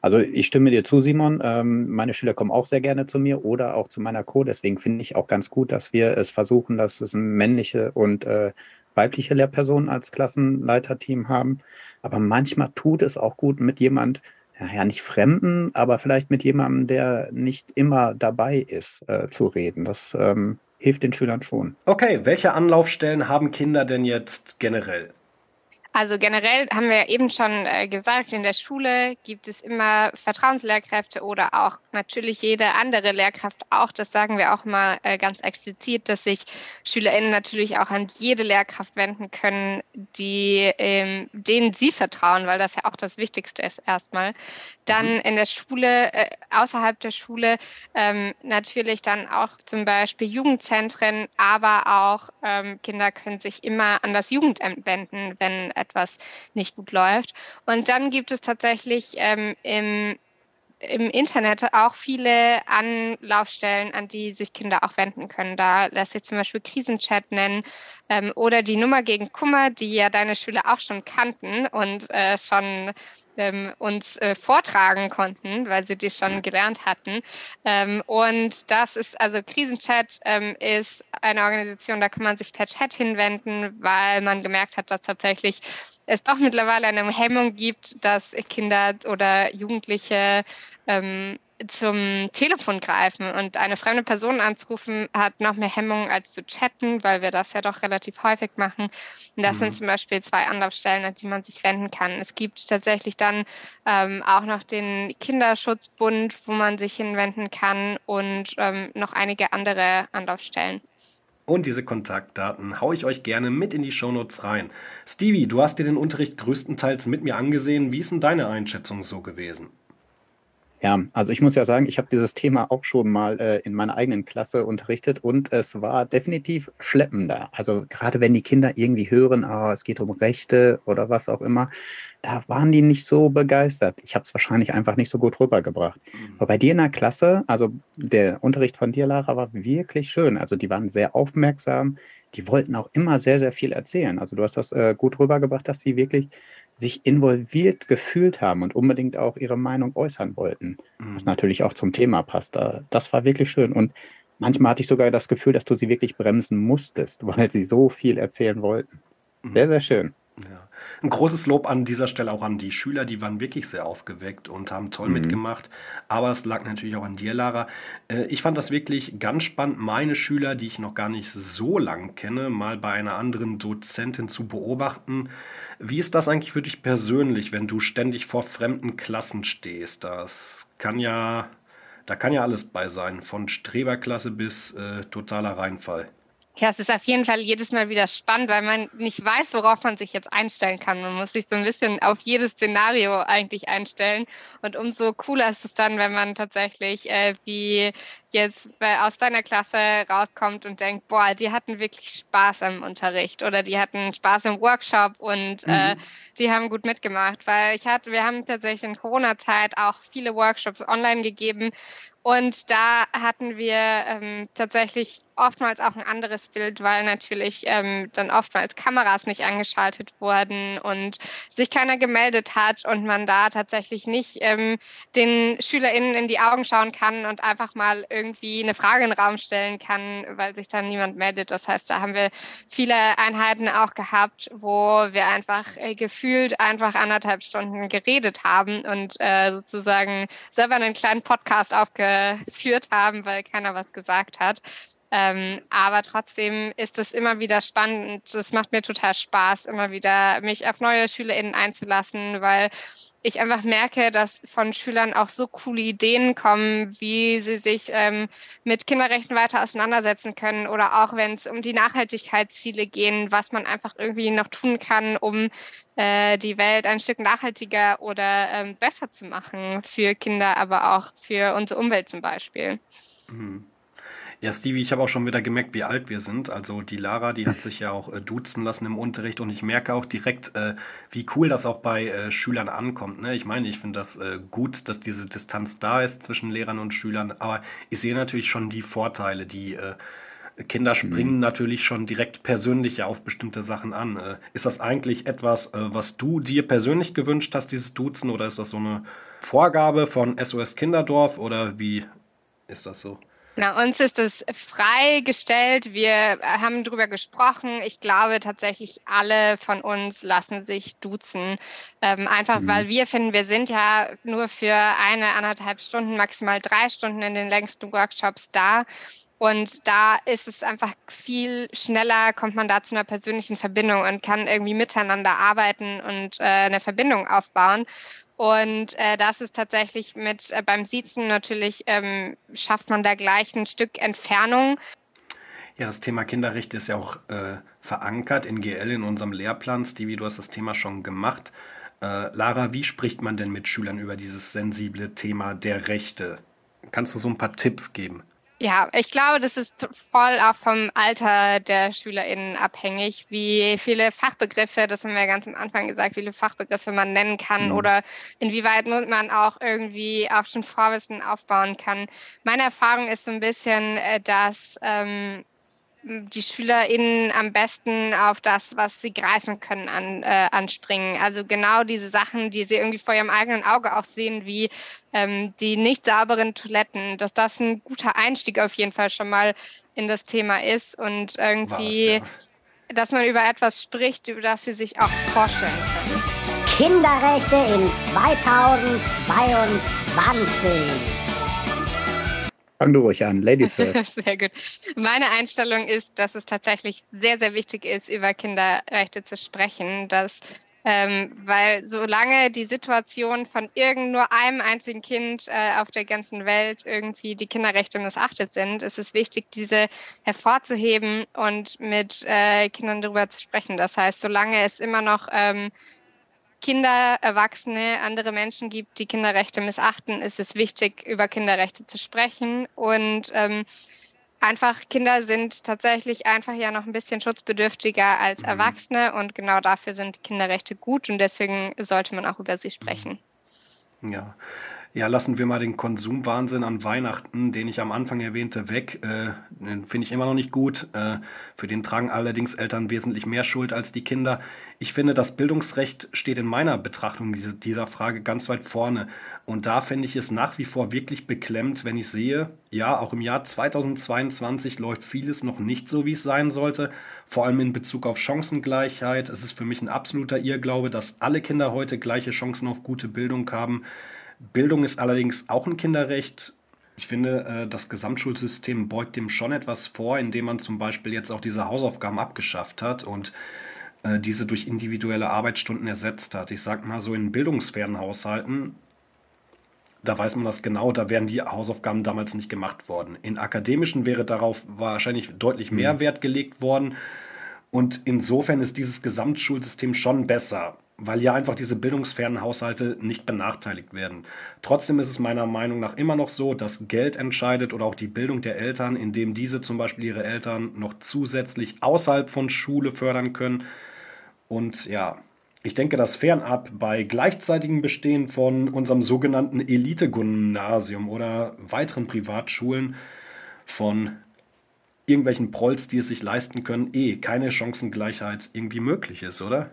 [SPEAKER 2] Also ich stimme dir zu, Simon. Ähm, meine Schüler kommen auch sehr gerne zu mir oder auch zu meiner Co. Deswegen finde ich auch ganz gut, dass wir es versuchen, dass es ein männliche und äh, weibliche Lehrpersonen als Klassenleiterteam haben. Aber manchmal tut es auch gut mit jemand, ja, nicht Fremden, aber vielleicht mit jemandem, der nicht immer dabei ist, äh, zu reden. Das ähm, hilft den Schülern schon.
[SPEAKER 1] Okay, welche Anlaufstellen haben Kinder denn jetzt generell?
[SPEAKER 4] Also generell haben wir ja eben schon äh, gesagt, in der Schule gibt es immer Vertrauenslehrkräfte oder auch natürlich jede andere Lehrkraft auch. Das sagen wir auch mal äh, ganz explizit, dass sich SchülerInnen natürlich auch an jede Lehrkraft wenden können, die, ähm, denen sie vertrauen, weil das ja auch das Wichtigste ist erstmal. Dann in der Schule, äh, außerhalb der Schule ähm, natürlich dann auch zum Beispiel Jugendzentren, aber auch ähm, Kinder können sich immer an das Jugendamt wenden, wenn etwas nicht gut läuft. Und dann gibt es tatsächlich ähm, im, im Internet auch viele Anlaufstellen, an die sich Kinder auch wenden können. Da lässt sich zum Beispiel Krisenchat nennen ähm, oder die Nummer gegen Kummer, die ja deine Schüler auch schon kannten und äh, schon ähm, uns äh, vortragen konnten, weil sie die schon gelernt hatten. Ähm, und das ist, also Krisenchat ähm, ist eine Organisation, da kann man sich per Chat hinwenden, weil man gemerkt hat, dass tatsächlich es doch mittlerweile eine Hemmung gibt, dass Kinder oder Jugendliche ähm, zum Telefon greifen und eine fremde Person anzurufen, hat noch mehr Hemmungen als zu chatten, weil wir das ja doch relativ häufig machen. Und das
[SPEAKER 1] Mhm.
[SPEAKER 4] sind zum Beispiel zwei Anlaufstellen, an die man sich wenden kann. Es gibt tatsächlich dann ähm, auch noch den Kinderschutzbund, wo man sich hinwenden kann und ähm, noch einige andere Anlaufstellen.
[SPEAKER 1] Und diese Kontaktdaten haue ich euch gerne mit in die Shownotes rein. Stevie, du hast dir den Unterricht größtenteils mit mir angesehen. Wie ist denn deine Einschätzung so gewesen?
[SPEAKER 2] Ja, also ich muss ja sagen, ich habe dieses Thema auch schon mal äh, in meiner eigenen Klasse unterrichtet und es war definitiv schleppender. Also gerade wenn die Kinder irgendwie hören, ah, es geht um Rechte oder was auch immer, da waren die nicht so begeistert. Ich habe es wahrscheinlich einfach nicht so gut rübergebracht. Mhm. Aber bei dir in der Klasse, also der Unterricht von dir, Lara, war wirklich schön. Also die waren sehr aufmerksam, die wollten auch immer sehr, sehr viel erzählen. Also du hast das äh, gut rübergebracht, dass sie wirklich sich involviert gefühlt haben und unbedingt auch ihre Meinung äußern wollten. Mhm. Was natürlich auch zum Thema passt. Das war wirklich schön. Und manchmal hatte ich sogar das Gefühl, dass du sie wirklich bremsen musstest, weil sie so viel erzählen wollten. Mhm. Sehr, sehr schön.
[SPEAKER 1] Ja. Ein großes Lob an dieser Stelle auch an die Schüler, die waren wirklich sehr aufgeweckt und haben toll mhm. mitgemacht. Aber es lag natürlich auch an dir, Lara. Äh, ich fand das wirklich ganz spannend, meine Schüler, die ich noch gar nicht so lang kenne, mal bei einer anderen Dozentin zu beobachten. Wie ist das eigentlich für dich persönlich, wenn du ständig vor fremden Klassen stehst? Das kann ja, da kann ja alles bei sein, von Streberklasse bis äh, totaler Reinfall.
[SPEAKER 4] Ja, es ist auf jeden Fall jedes Mal wieder spannend, weil man nicht weiß, worauf man sich jetzt einstellen kann. Man muss sich so ein bisschen auf jedes Szenario eigentlich einstellen. Und umso cooler ist es dann, wenn man tatsächlich äh, wie jetzt aus deiner Klasse rauskommt und denkt, boah, die hatten wirklich Spaß am Unterricht oder die hatten Spaß im Workshop und äh, mhm. äh, die haben gut mitgemacht. Weil ich hatte, wir haben tatsächlich in Corona-Zeit auch viele Workshops online gegeben und da hatten wir ähm, tatsächlich oftmals auch ein anderes Bild, weil natürlich ähm, dann oftmals Kameras nicht angeschaltet wurden und sich keiner gemeldet hat und man da tatsächlich nicht ähm, den SchülerInnen in die Augen schauen kann und einfach mal irgendwie eine Frage in den Raum stellen kann, weil sich dann niemand meldet. Das heißt, da haben wir viele Einheiten auch gehabt, wo wir einfach äh, gefühlt einfach anderthalb Stunden geredet haben und äh, sozusagen selber einen kleinen Podcast aufge geführt haben, weil keiner was gesagt hat. Ähm, aber trotzdem ist es immer wieder spannend. Es macht mir total Spaß, immer wieder mich auf neue SchülerInnen einzulassen, weil ich einfach merke, dass von Schülern auch so coole Ideen kommen, wie sie sich ähm, mit Kinderrechten weiter auseinandersetzen können oder auch wenn es um die Nachhaltigkeitsziele gehen, was man einfach irgendwie noch tun kann, um äh, die Welt ein Stück nachhaltiger oder ähm, besser zu machen für Kinder, aber auch für unsere Umwelt zum Beispiel.
[SPEAKER 1] Mhm. Ja, Stevie, ich habe auch schon wieder gemerkt, wie alt wir sind. Also die Lara, die hat sich ja auch äh, duzen lassen im Unterricht und ich merke auch direkt, äh, wie cool das auch bei äh, Schülern ankommt. Ne? Ich meine, ich finde das äh, gut, dass diese Distanz da ist zwischen Lehrern und Schülern, aber ich sehe natürlich schon die Vorteile, die äh, Kinder springen mhm. natürlich schon direkt persönlich auf bestimmte Sachen an. Äh, ist das eigentlich etwas, was du dir persönlich gewünscht hast, dieses Duzen, oder ist das so eine Vorgabe von SOS Kinderdorf oder wie ist das so?
[SPEAKER 4] Na, uns ist es freigestellt. Wir haben darüber gesprochen. Ich glaube tatsächlich, alle von uns lassen sich duzen. Ähm, einfach mhm. weil wir finden, wir sind ja nur für eine, anderthalb Stunden, maximal drei Stunden in den längsten Workshops da. Und da ist es einfach viel schneller, kommt man da zu einer persönlichen Verbindung und kann irgendwie miteinander arbeiten und äh, eine Verbindung aufbauen. Und äh, das ist tatsächlich mit äh, beim Siezen natürlich ähm, schafft man da gleich ein Stück Entfernung.
[SPEAKER 1] Ja, das Thema Kinderrechte ist ja auch äh, verankert in GL in unserem Lehrplan. Stevie, du hast das Thema schon gemacht. Äh, Lara, wie spricht man denn mit Schülern über dieses sensible Thema der Rechte? Kannst du so ein paar Tipps geben?
[SPEAKER 4] Ja, ich glaube, das ist voll auch vom Alter der SchülerInnen abhängig, wie viele Fachbegriffe, das haben wir ja ganz am Anfang gesagt, wie viele Fachbegriffe man nennen kann mhm. oder inwieweit man auch irgendwie auch schon Vorwissen aufbauen kann. Meine Erfahrung ist so ein bisschen, äh, dass ähm, die SchülerInnen am besten auf das, was sie greifen können, an, äh, anspringen. Also genau diese Sachen, die sie irgendwie vor ihrem eigenen Auge auch sehen, wie ähm, die nicht sauberen Toiletten, dass das ein guter Einstieg auf jeden Fall schon mal in das Thema ist und irgendwie, ja. dass man über etwas spricht, über das sie sich auch vorstellen können.
[SPEAKER 3] Kinderrechte in 2022.
[SPEAKER 2] Fang du ruhig an, Ladies first.
[SPEAKER 4] sehr gut. Meine Einstellung ist, dass es tatsächlich sehr, sehr wichtig ist, über Kinderrechte zu sprechen, dass ähm, weil solange die Situation von irgend nur einem einzigen Kind äh, auf der ganzen Welt irgendwie die Kinderrechte missachtet sind, ist es wichtig, diese hervorzuheben und mit äh, Kindern darüber zu sprechen. Das heißt, solange es immer noch ähm, Kinder, Erwachsene, andere Menschen gibt, die Kinderrechte missachten, ist es wichtig, über Kinderrechte zu sprechen. Und ähm, einfach Kinder sind tatsächlich einfach ja noch ein bisschen schutzbedürftiger als mhm. Erwachsene und genau dafür sind Kinderrechte gut und deswegen sollte man auch über sie sprechen.
[SPEAKER 1] Ja, ja, lassen wir mal den Konsumwahnsinn an Weihnachten, den ich am Anfang erwähnte, weg. Äh, den finde ich immer noch nicht gut. Äh, für den tragen allerdings Eltern wesentlich mehr Schuld als die Kinder. Ich finde, das Bildungsrecht steht in meiner Betrachtung diese, dieser Frage ganz weit vorne. Und da finde ich es nach wie vor wirklich beklemmt, wenn ich sehe, ja, auch im Jahr 2022 läuft vieles noch nicht so, wie es sein sollte. Vor allem in Bezug auf Chancengleichheit. Es ist für mich ein absoluter Irrglaube, dass alle Kinder heute gleiche Chancen auf gute Bildung haben. Bildung ist allerdings auch ein Kinderrecht. Ich finde, äh, das Gesamtschulsystem beugt dem schon etwas vor, indem man zum Beispiel jetzt auch diese Hausaufgaben abgeschafft hat und äh, diese durch individuelle Arbeitsstunden ersetzt hat. Ich sag mal so in bildungsfernen Haushalten, da weiß man das genau, da wären die Hausaufgaben damals nicht gemacht worden. In akademischen wäre darauf wahrscheinlich deutlich mehr mhm. Wert gelegt worden. Und insofern ist dieses Gesamtschulsystem schon besser weil ja einfach diese bildungsfernen Haushalte nicht benachteiligt werden. Trotzdem ist es meiner Meinung nach immer noch so, dass Geld entscheidet oder auch die Bildung der Eltern, indem diese zum Beispiel ihre Eltern noch zusätzlich außerhalb von Schule fördern können. Und ja, ich denke, dass fernab bei gleichzeitigem Bestehen von unserem sogenannten Elite-Gymnasium oder weiteren Privatschulen von irgendwelchen Prolls, die es sich leisten können, eh keine Chancengleichheit irgendwie möglich ist, oder?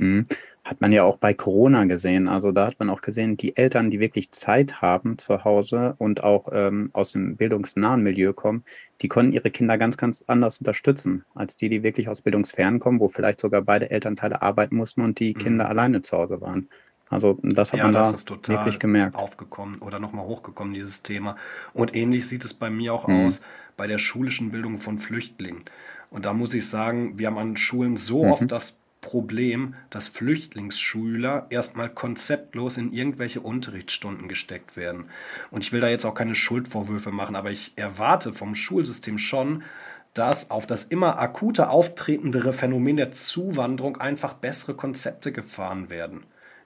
[SPEAKER 2] Mhm. Hat man ja auch bei Corona gesehen. Also da hat man auch gesehen, die Eltern, die wirklich Zeit haben zu Hause und auch ähm, aus dem bildungsnahen Milieu kommen, die konnten ihre Kinder ganz, ganz anders unterstützen, als die, die wirklich aus bildungsfern kommen, wo vielleicht sogar beide Elternteile arbeiten mussten und die mhm. Kinder alleine zu Hause waren. Also das hat ja, man das da wirklich gemerkt.
[SPEAKER 1] aufgekommen oder nochmal hochgekommen, dieses Thema. Und ähnlich sieht es bei mir auch mhm. aus bei der schulischen Bildung von Flüchtlingen. Und da muss ich sagen, wir haben an Schulen so mhm. oft das Problem, dass Flüchtlingsschüler erstmal konzeptlos in irgendwelche Unterrichtsstunden gesteckt werden. Und ich will da jetzt auch keine Schuldvorwürfe machen, aber ich erwarte vom Schulsystem schon, dass auf das immer akuter auftretendere Phänomen der Zuwanderung einfach bessere Konzepte gefahren werden,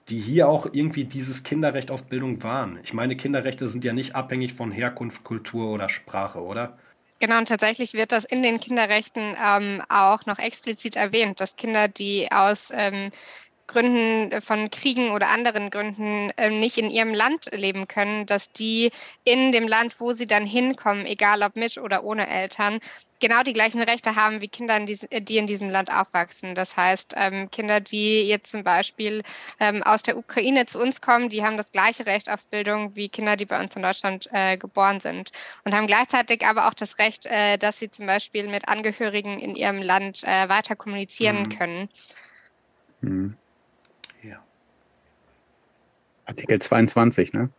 [SPEAKER 1] die hier auch irgendwie dieses Kinderrecht auf Bildung wahren. Ich meine, Kinderrechte sind ja nicht abhängig von Herkunft, Kultur oder Sprache, oder?
[SPEAKER 4] Genau, und tatsächlich wird das in den Kinderrechten ähm, auch noch explizit erwähnt, dass Kinder, die aus ähm, Gründen von Kriegen oder anderen Gründen äh, nicht in ihrem Land leben können, dass die in dem Land, wo sie dann hinkommen, egal ob mit oder ohne Eltern, genau die gleichen Rechte haben wie Kinder, die in diesem Land aufwachsen. Das heißt, ähm, Kinder, die jetzt zum Beispiel ähm, aus der Ukraine zu uns kommen, die haben das gleiche Recht auf Bildung wie Kinder, die bei uns in Deutschland äh, geboren sind. Und haben gleichzeitig aber auch das Recht, äh, dass sie zum Beispiel mit Angehörigen in ihrem Land äh, weiter kommunizieren mhm. können.
[SPEAKER 2] Mhm. Ja. Artikel 22, ne?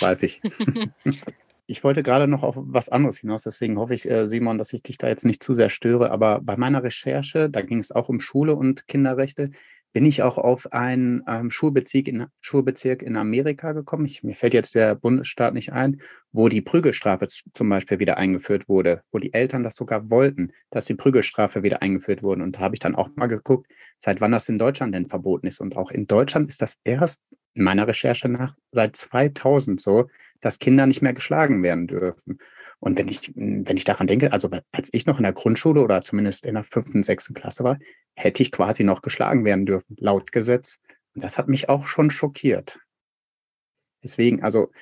[SPEAKER 2] Weiß ich. Ich wollte gerade noch auf was anderes hinaus, deswegen hoffe ich, äh, Simon, dass ich dich da jetzt nicht zu sehr störe. Aber bei meiner Recherche, da ging es auch um Schule und Kinderrechte, bin ich auch auf einen ähm, Schulbezirk, in, Schulbezirk in Amerika gekommen. Ich, mir fällt jetzt der Bundesstaat nicht ein, wo die Prügelstrafe zum Beispiel wieder eingeführt wurde, wo die Eltern das sogar wollten, dass die Prügelstrafe wieder eingeführt wurde. Und da habe ich dann auch mal geguckt, seit wann das in Deutschland denn verboten ist. Und auch in Deutschland ist das erst meiner Recherche nach seit 2000 so, dass Kinder nicht mehr geschlagen werden dürfen. Und wenn ich, wenn ich daran denke, also als ich noch in der Grundschule oder zumindest in der fünften, sechsten Klasse war, hätte ich quasi noch geschlagen werden dürfen, laut Gesetz. Und das hat mich auch schon schockiert. Deswegen, also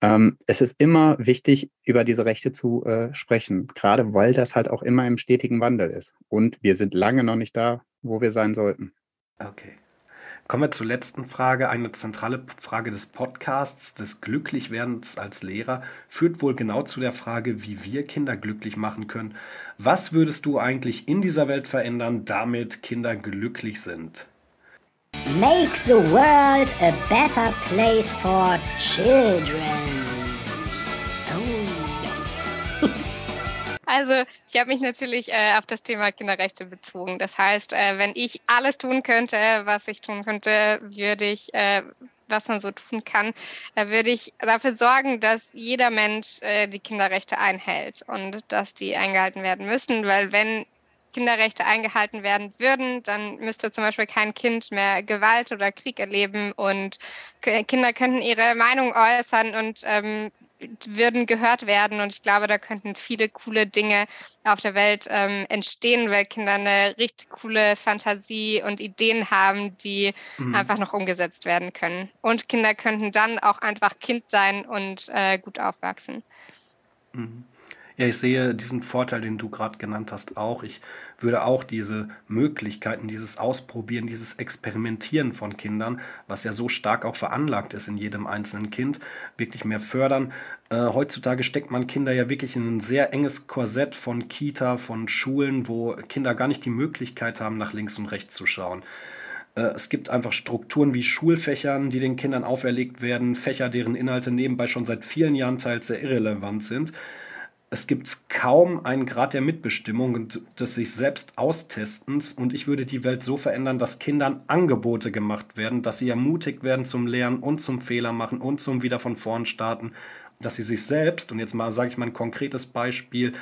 [SPEAKER 2] ähm, es ist immer wichtig, über diese Rechte zu äh, sprechen, gerade weil das halt auch immer im stetigen Wandel ist. Und wir sind lange noch nicht da, wo wir sein sollten.
[SPEAKER 1] Okay. Kommen wir zur letzten Frage. Eine zentrale Frage des Podcasts, des Glücklichwerdens als Lehrer, führt wohl genau zu der Frage, wie wir Kinder glücklich machen können. Was würdest du eigentlich in dieser Welt verändern, damit Kinder glücklich sind?
[SPEAKER 3] Make the world a better place for children.
[SPEAKER 4] Also ich habe mich natürlich äh, auf das Thema Kinderrechte bezogen. Das heißt, äh, wenn ich alles tun könnte, was ich tun könnte, würde ich, äh, was man so tun kann, äh, würde ich dafür sorgen, dass jeder Mensch äh, die Kinderrechte einhält und dass die eingehalten werden müssen. Weil wenn Kinderrechte eingehalten werden würden, dann müsste zum Beispiel kein Kind mehr Gewalt oder Krieg erleben und Kinder könnten ihre Meinung äußern und ähm, würden gehört werden. Und ich glaube, da könnten viele coole Dinge auf der Welt ähm, entstehen, weil Kinder eine richtig coole Fantasie und Ideen haben, die mhm. einfach noch umgesetzt werden können. Und Kinder könnten dann auch einfach Kind sein und äh, gut aufwachsen.
[SPEAKER 1] Mhm. Ja, ich sehe diesen Vorteil, den du gerade genannt hast, auch. Ich würde auch diese Möglichkeiten, dieses Ausprobieren, dieses Experimentieren von Kindern, was ja so stark auch veranlagt ist in jedem einzelnen Kind, wirklich mehr fördern. Äh, heutzutage steckt man Kinder ja wirklich in ein sehr enges Korsett von Kita, von Schulen, wo Kinder gar nicht die Möglichkeit haben, nach links und rechts zu schauen. Äh, es gibt einfach Strukturen wie Schulfächern, die den Kindern auferlegt werden, Fächer, deren Inhalte nebenbei schon seit vielen Jahren teils sehr irrelevant sind es gibt kaum einen Grad der Mitbestimmung und des sich selbst Austestens. Und ich würde die Welt so verändern, dass Kindern Angebote gemacht werden, dass sie ermutigt werden zum Lernen und zum Fehler machen und zum wieder von vorn starten. Dass sie sich selbst, und jetzt mal sage ich mal ein konkretes Beispiel,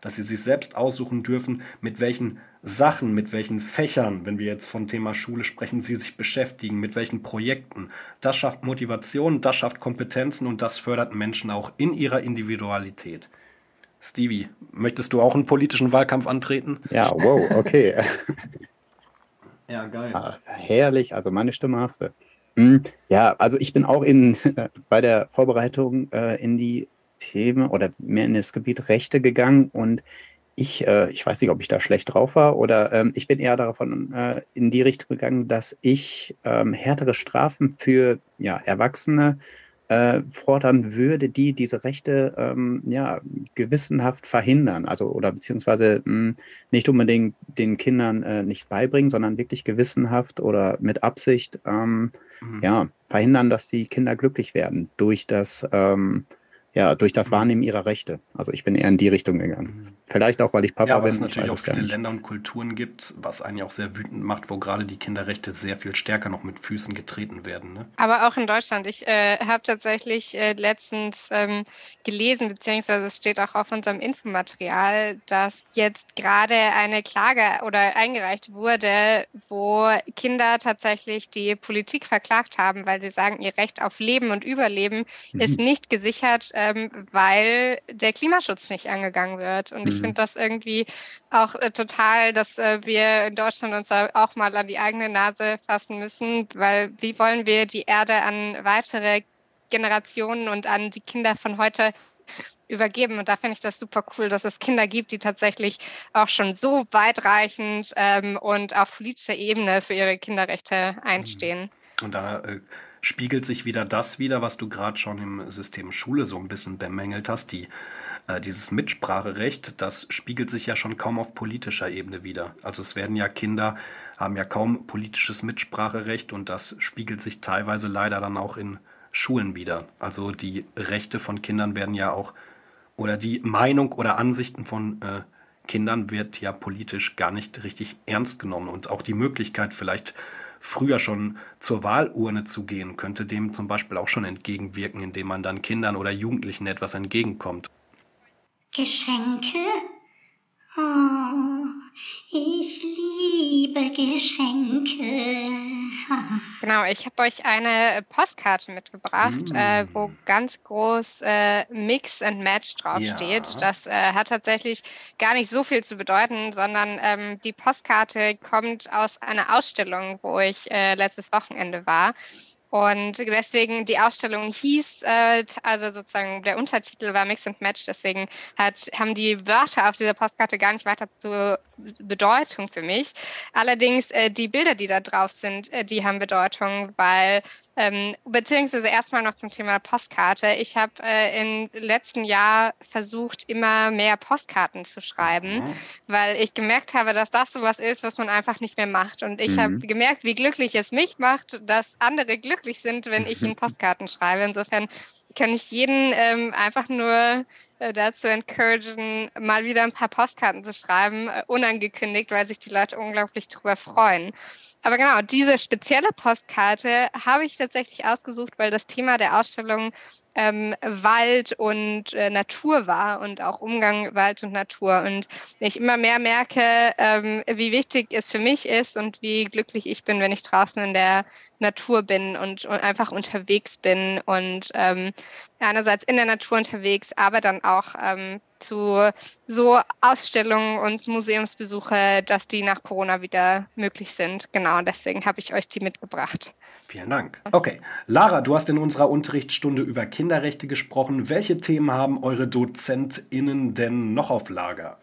[SPEAKER 1] dass sie sich selbst aussuchen dürfen, mit welchen Sachen, mit welchen Fächern, wenn wir jetzt vom Thema Schule sprechen, sie sich beschäftigen, mit welchen Projekten. Das schafft Motivation, das schafft Kompetenzen und das fördert Menschen auch in ihrer Individualität. Stevie, möchtest du auch einen politischen Wahlkampf antreten?
[SPEAKER 2] Ja, wow, okay.
[SPEAKER 1] ja, geil.
[SPEAKER 2] Ah, herrlich, also meine Stimme hast du. Hm, ja, also ich bin auch in, bei der Vorbereitung äh, in die Themen oder mehr in das Gebiet Rechte gegangen und ich, äh, ich weiß nicht, ob ich da schlecht drauf war oder ähm, ich bin eher davon äh, in die Richtung gegangen, dass ich ähm, härtere Strafen für ja, Erwachsene äh, fordern würde, die diese Rechte ähm, ja, gewissenhaft verhindern, also oder beziehungsweise mh, hm, nicht unbedingt den Kindern äh, nicht beibringen, sondern wirklich gewissenhaft oder mit Absicht ähm, mhm. ja, verhindern, dass die Kinder glücklich werden durch das ähm, ja, durch das mhm. Wahrnehmen ihrer Rechte. Also ich bin eher in die Richtung gegangen. Mhm. Vielleicht auch, weil ich Papa
[SPEAKER 1] ja,
[SPEAKER 2] bin.
[SPEAKER 1] Ja, es natürlich auch viele Länder und Kulturen gibt, was einen ja auch sehr wütend macht, wo gerade die Kinderrechte sehr viel stärker noch mit Füßen getreten werden. Ne?
[SPEAKER 4] Aber auch in Deutschland. Ich äh, habe tatsächlich äh, letztens ähm, gelesen, beziehungsweise es steht auch auf unserem Infomaterial, dass jetzt gerade eine Klage oder eingereicht wurde, wo Kinder tatsächlich die Politik verklagt haben, weil sie sagen, ihr Recht auf Leben und Überleben mhm. ist nicht gesichert. Äh, ähm, weil der Klimaschutz nicht angegangen wird. Und mhm. Ich finde das irgendwie auch äh, total, dass äh, wir in Deutschland uns auch mal an die eigene Nase fassen müssen, weil wie wollen wir die Erde an weitere Generationen und an die Kinder von heute übergeben. Und da finde ich das super cool, dass es Kinder gibt, die tatsächlich auch schon so weitreichend ähm, und auf politischer Ebene für ihre Kinderrechte einstehen.
[SPEAKER 1] Und da äh, spiegelt sich wieder das wieder, was du gerade schon im System Schule so ein bisschen bemängelt hast, die dieses Mitspracherecht, das spiegelt sich ja schon kaum auf politischer Ebene wieder. Also es werden ja Kinder, haben ja kaum politisches Mitspracherecht und das spiegelt sich teilweise leider dann auch in Schulen wieder. Also die Rechte von Kindern werden ja auch, oder die Meinung oder Ansichten von äh, Kindern wird ja politisch gar nicht richtig ernst genommen und auch die Möglichkeit vielleicht früher schon zur Wahlurne zu gehen, könnte dem zum Beispiel auch schon entgegenwirken, indem man dann Kindern oder Jugendlichen etwas entgegenkommt.
[SPEAKER 3] Geschenke? Oh, ich liebe Geschenke.
[SPEAKER 4] Genau, ich habe euch eine Postkarte mitgebracht, mm. äh, wo ganz groß äh, Mix and Match draufsteht. Ja. Das äh, hat tatsächlich gar nicht so viel zu bedeuten, sondern ähm, die Postkarte kommt aus einer Ausstellung, wo ich äh, letztes Wochenende war. Und deswegen die Ausstellung hieß, äh, also sozusagen der Untertitel war Mix and Match, deswegen hat, haben die Wörter auf dieser Postkarte gar nicht weiter zu Bedeutung für mich. Allerdings äh, die Bilder, die da drauf sind, äh, die haben Bedeutung, weil ähm, beziehungsweise erstmal noch zum Thema Postkarte. Ich habe äh, im letzten Jahr versucht, immer mehr Postkarten zu schreiben, mhm. weil ich gemerkt habe, dass das sowas ist, was man einfach nicht mehr macht. Und ich mhm. habe gemerkt, wie glücklich es mich macht, dass andere glücklich sind, wenn ich ihnen Postkarten schreibe. Insofern kann ich jeden ähm, einfach nur äh, dazu encouragen, mal wieder ein paar Postkarten zu schreiben, äh, unangekündigt, weil sich die Leute unglaublich darüber freuen. Aber genau, diese spezielle Postkarte habe ich tatsächlich ausgesucht, weil das Thema der Ausstellung ähm, Wald und äh, Natur war und auch Umgang Wald und Natur. Und ich immer mehr merke, ähm, wie wichtig es für mich ist und wie glücklich ich bin, wenn ich draußen in der Natur bin und, und einfach unterwegs bin und ähm, einerseits in der Natur unterwegs, aber dann auch ähm, zu so Ausstellungen und Museumsbesuche, dass die nach Corona wieder möglich sind. Genau, deswegen habe ich euch die mitgebracht.
[SPEAKER 1] Vielen Dank. Okay, Lara, du hast in unserer Unterrichtsstunde über Kinderrechte gesprochen. Welche Themen haben eure DozentInnen denn noch auf Lager?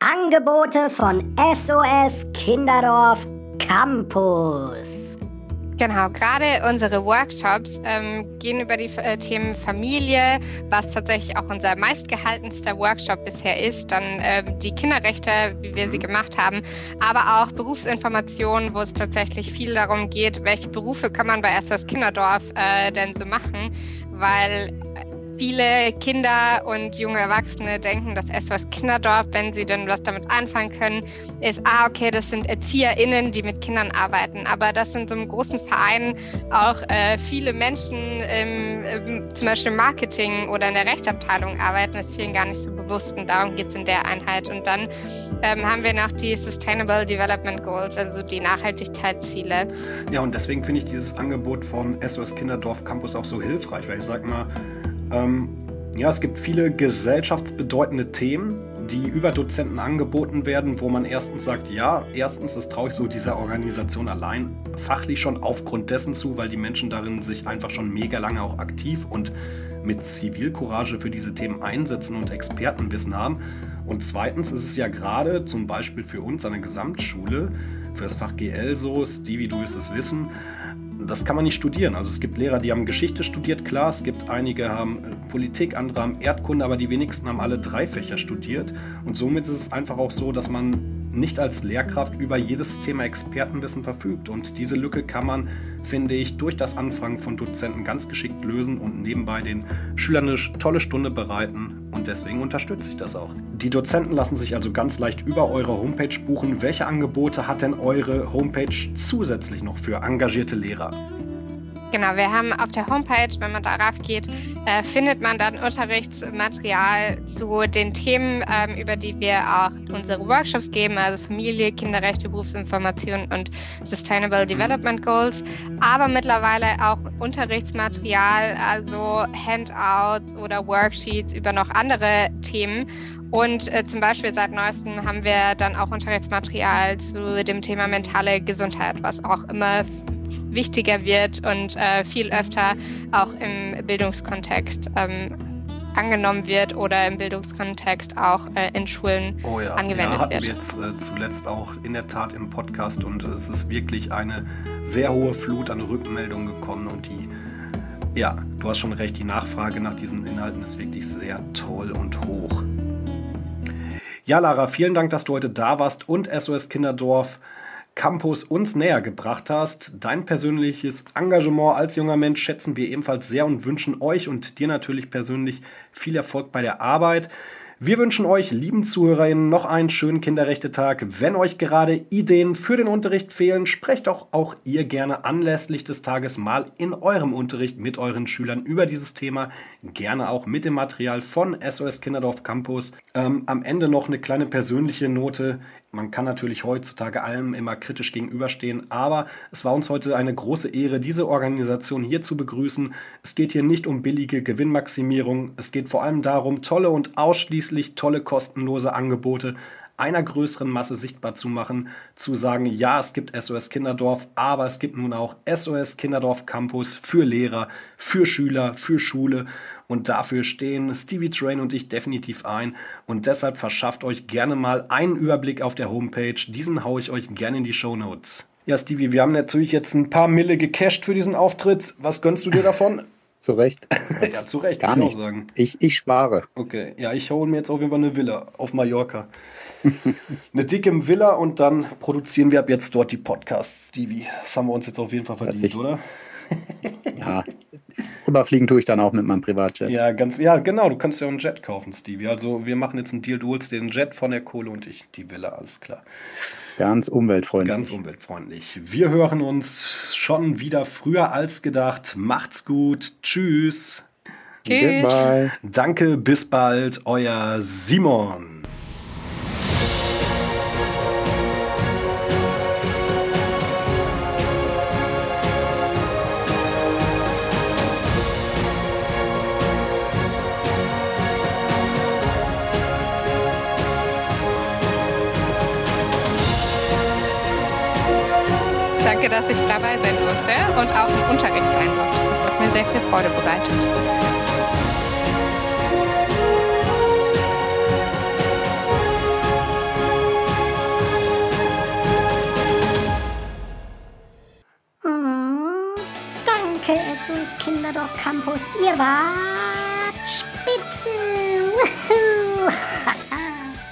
[SPEAKER 5] Angebote von SOS Kinderdorf Campus.
[SPEAKER 4] Genau, gerade unsere Workshops ähm, gehen über die äh, Themen Familie, was tatsächlich auch unser meistgehaltenster Workshop bisher ist, dann äh, die Kinderrechte, wie wir sie gemacht haben, aber auch Berufsinformationen, wo es tatsächlich viel darum geht, welche Berufe kann man bei SOS Kinderdorf äh, denn so machen, weil viele Kinder und junge Erwachsene denken, dass SOS Kinderdorf, wenn sie denn was damit anfangen können, ist, ah, okay, das sind ErzieherInnen, die mit Kindern arbeiten. Aber das sind so einem großen Verein auch äh, viele Menschen im, im, zum Beispiel im Marketing oder in der Rechtsabteilung arbeiten. Das ist vielen gar nicht so bewusst und darum geht es in der Einheit. Und dann ähm, haben wir noch die Sustainable Development Goals, also die Nachhaltigkeitsziele.
[SPEAKER 1] Ja, und deswegen finde ich dieses Angebot von SOS Kinderdorf Campus auch so hilfreich, weil ich sage mal, ähm, ja, es gibt viele gesellschaftsbedeutende Themen, die über Dozenten angeboten werden, wo man erstens sagt, ja, erstens, das traue ich so dieser Organisation allein fachlich schon aufgrund dessen zu, weil die Menschen darin sich einfach schon mega lange auch aktiv und mit Zivilcourage für diese Themen einsetzen und Expertenwissen haben. Und zweitens ist es ja gerade zum Beispiel für uns an der Gesamtschule, für das Fach GL so, Stevie, du wirst es wissen, das kann man nicht studieren. Also es gibt Lehrer, die haben Geschichte studiert, klar, es gibt einige haben äh, Politik, andere haben Erdkunde, aber die wenigsten haben alle drei Fächer studiert. Und somit ist es einfach auch so, dass man nicht als Lehrkraft über jedes Thema Expertenwissen verfügt. Und diese Lücke kann man, finde ich, durch das Anfragen von Dozenten ganz geschickt lösen und nebenbei den Schülern eine tolle Stunde bereiten. Und deswegen unterstütze ich das auch. Die Dozenten lassen sich also ganz leicht über eure Homepage buchen. Welche Angebote hat denn eure Homepage zusätzlich noch für engagierte Lehrer?
[SPEAKER 4] Genau, wir haben auf der Homepage, wenn man darauf geht, äh, findet man dann Unterrichtsmaterial zu den Themen, ähm, über die wir auch unsere Workshops geben, also Familie, Kinderrechte, Berufsinformation und Sustainable Development Goals, aber mittlerweile auch Unterrichtsmaterial, also Handouts oder Worksheets über noch andere Themen. Und äh, zum Beispiel seit neuestem haben wir dann auch Unterrichtsmaterial zu dem Thema mentale Gesundheit, was auch immer wichtiger wird und äh, viel öfter auch im Bildungskontext ähm, angenommen wird oder im Bildungskontext auch äh, in Schulen oh ja, angewendet ja, hatten wird.
[SPEAKER 1] Wir jetzt äh, zuletzt auch in der Tat im Podcast und es ist wirklich eine sehr hohe Flut an Rückmeldungen gekommen und die ja, du hast schon recht, die Nachfrage nach diesen Inhalten ist wirklich sehr toll und hoch. Ja, Lara, vielen Dank, dass du heute da warst und SOS Kinderdorf Campus uns näher gebracht hast. Dein persönliches Engagement als junger Mensch schätzen wir ebenfalls sehr und wünschen euch und dir natürlich persönlich viel Erfolg bei der Arbeit. Wir wünschen euch, lieben ZuhörerInnen, noch einen schönen Kinderrechte-Tag. Wenn euch gerade Ideen für den Unterricht fehlen, sprecht doch auch ihr gerne anlässlich des Tages mal in eurem Unterricht mit euren Schülern über dieses Thema. Gerne auch mit dem Material von SOS Kinderdorf Campus. Ähm, am Ende noch eine kleine persönliche Note. Man kann natürlich heutzutage allem immer kritisch gegenüberstehen, aber es war uns heute eine große Ehre, diese Organisation hier zu begrüßen. Es geht hier nicht um billige Gewinnmaximierung, es geht vor allem darum, tolle und ausschließlich tolle kostenlose Angebote einer größeren Masse sichtbar zu machen, zu sagen, ja, es gibt SOS Kinderdorf, aber es gibt nun auch SOS Kinderdorf Campus für Lehrer, für Schüler, für Schule und dafür stehen Stevie Train und ich definitiv ein. Und deshalb verschafft euch gerne mal einen Überblick auf der Homepage. Diesen haue ich euch gerne in die Show Notes. Ja, Stevie, wir haben natürlich jetzt ein paar Mille gecasht für diesen Auftritt. Was gönnst du dir davon?
[SPEAKER 2] Zu Recht.
[SPEAKER 1] ja, zu Recht,
[SPEAKER 2] Gar nicht. sagen. Ich, ich spare.
[SPEAKER 1] Okay, ja, ich hole mir jetzt auf jeden Fall eine Villa auf Mallorca. eine dicke Villa und dann produzieren wir ab jetzt dort die Podcasts, Stevie. Das haben wir uns jetzt auf jeden Fall verdient, oder?
[SPEAKER 2] ja, rüberfliegen tue ich dann auch mit meinem Privatjet.
[SPEAKER 1] Ja, ganz, ja, genau. Du kannst ja auch einen Jet kaufen, Stevie. Also wir machen jetzt einen Deal. Du holst den Jet von der Kohle und ich die Villa, alles klar.
[SPEAKER 2] Ganz umweltfreundlich.
[SPEAKER 1] Ganz umweltfreundlich. Wir hören uns schon wieder früher als gedacht. Macht's gut. Tschüss.
[SPEAKER 4] Tschüss.
[SPEAKER 2] Goodbye.
[SPEAKER 1] Danke, bis bald. Euer Simon.
[SPEAKER 4] Dass ich dabei sein durfte und auch im Unterricht sein durfte. Das hat mir sehr viel Freude bereitet.
[SPEAKER 3] Oh, danke, SOS Kinderdorf Campus. Ihr wart spitze.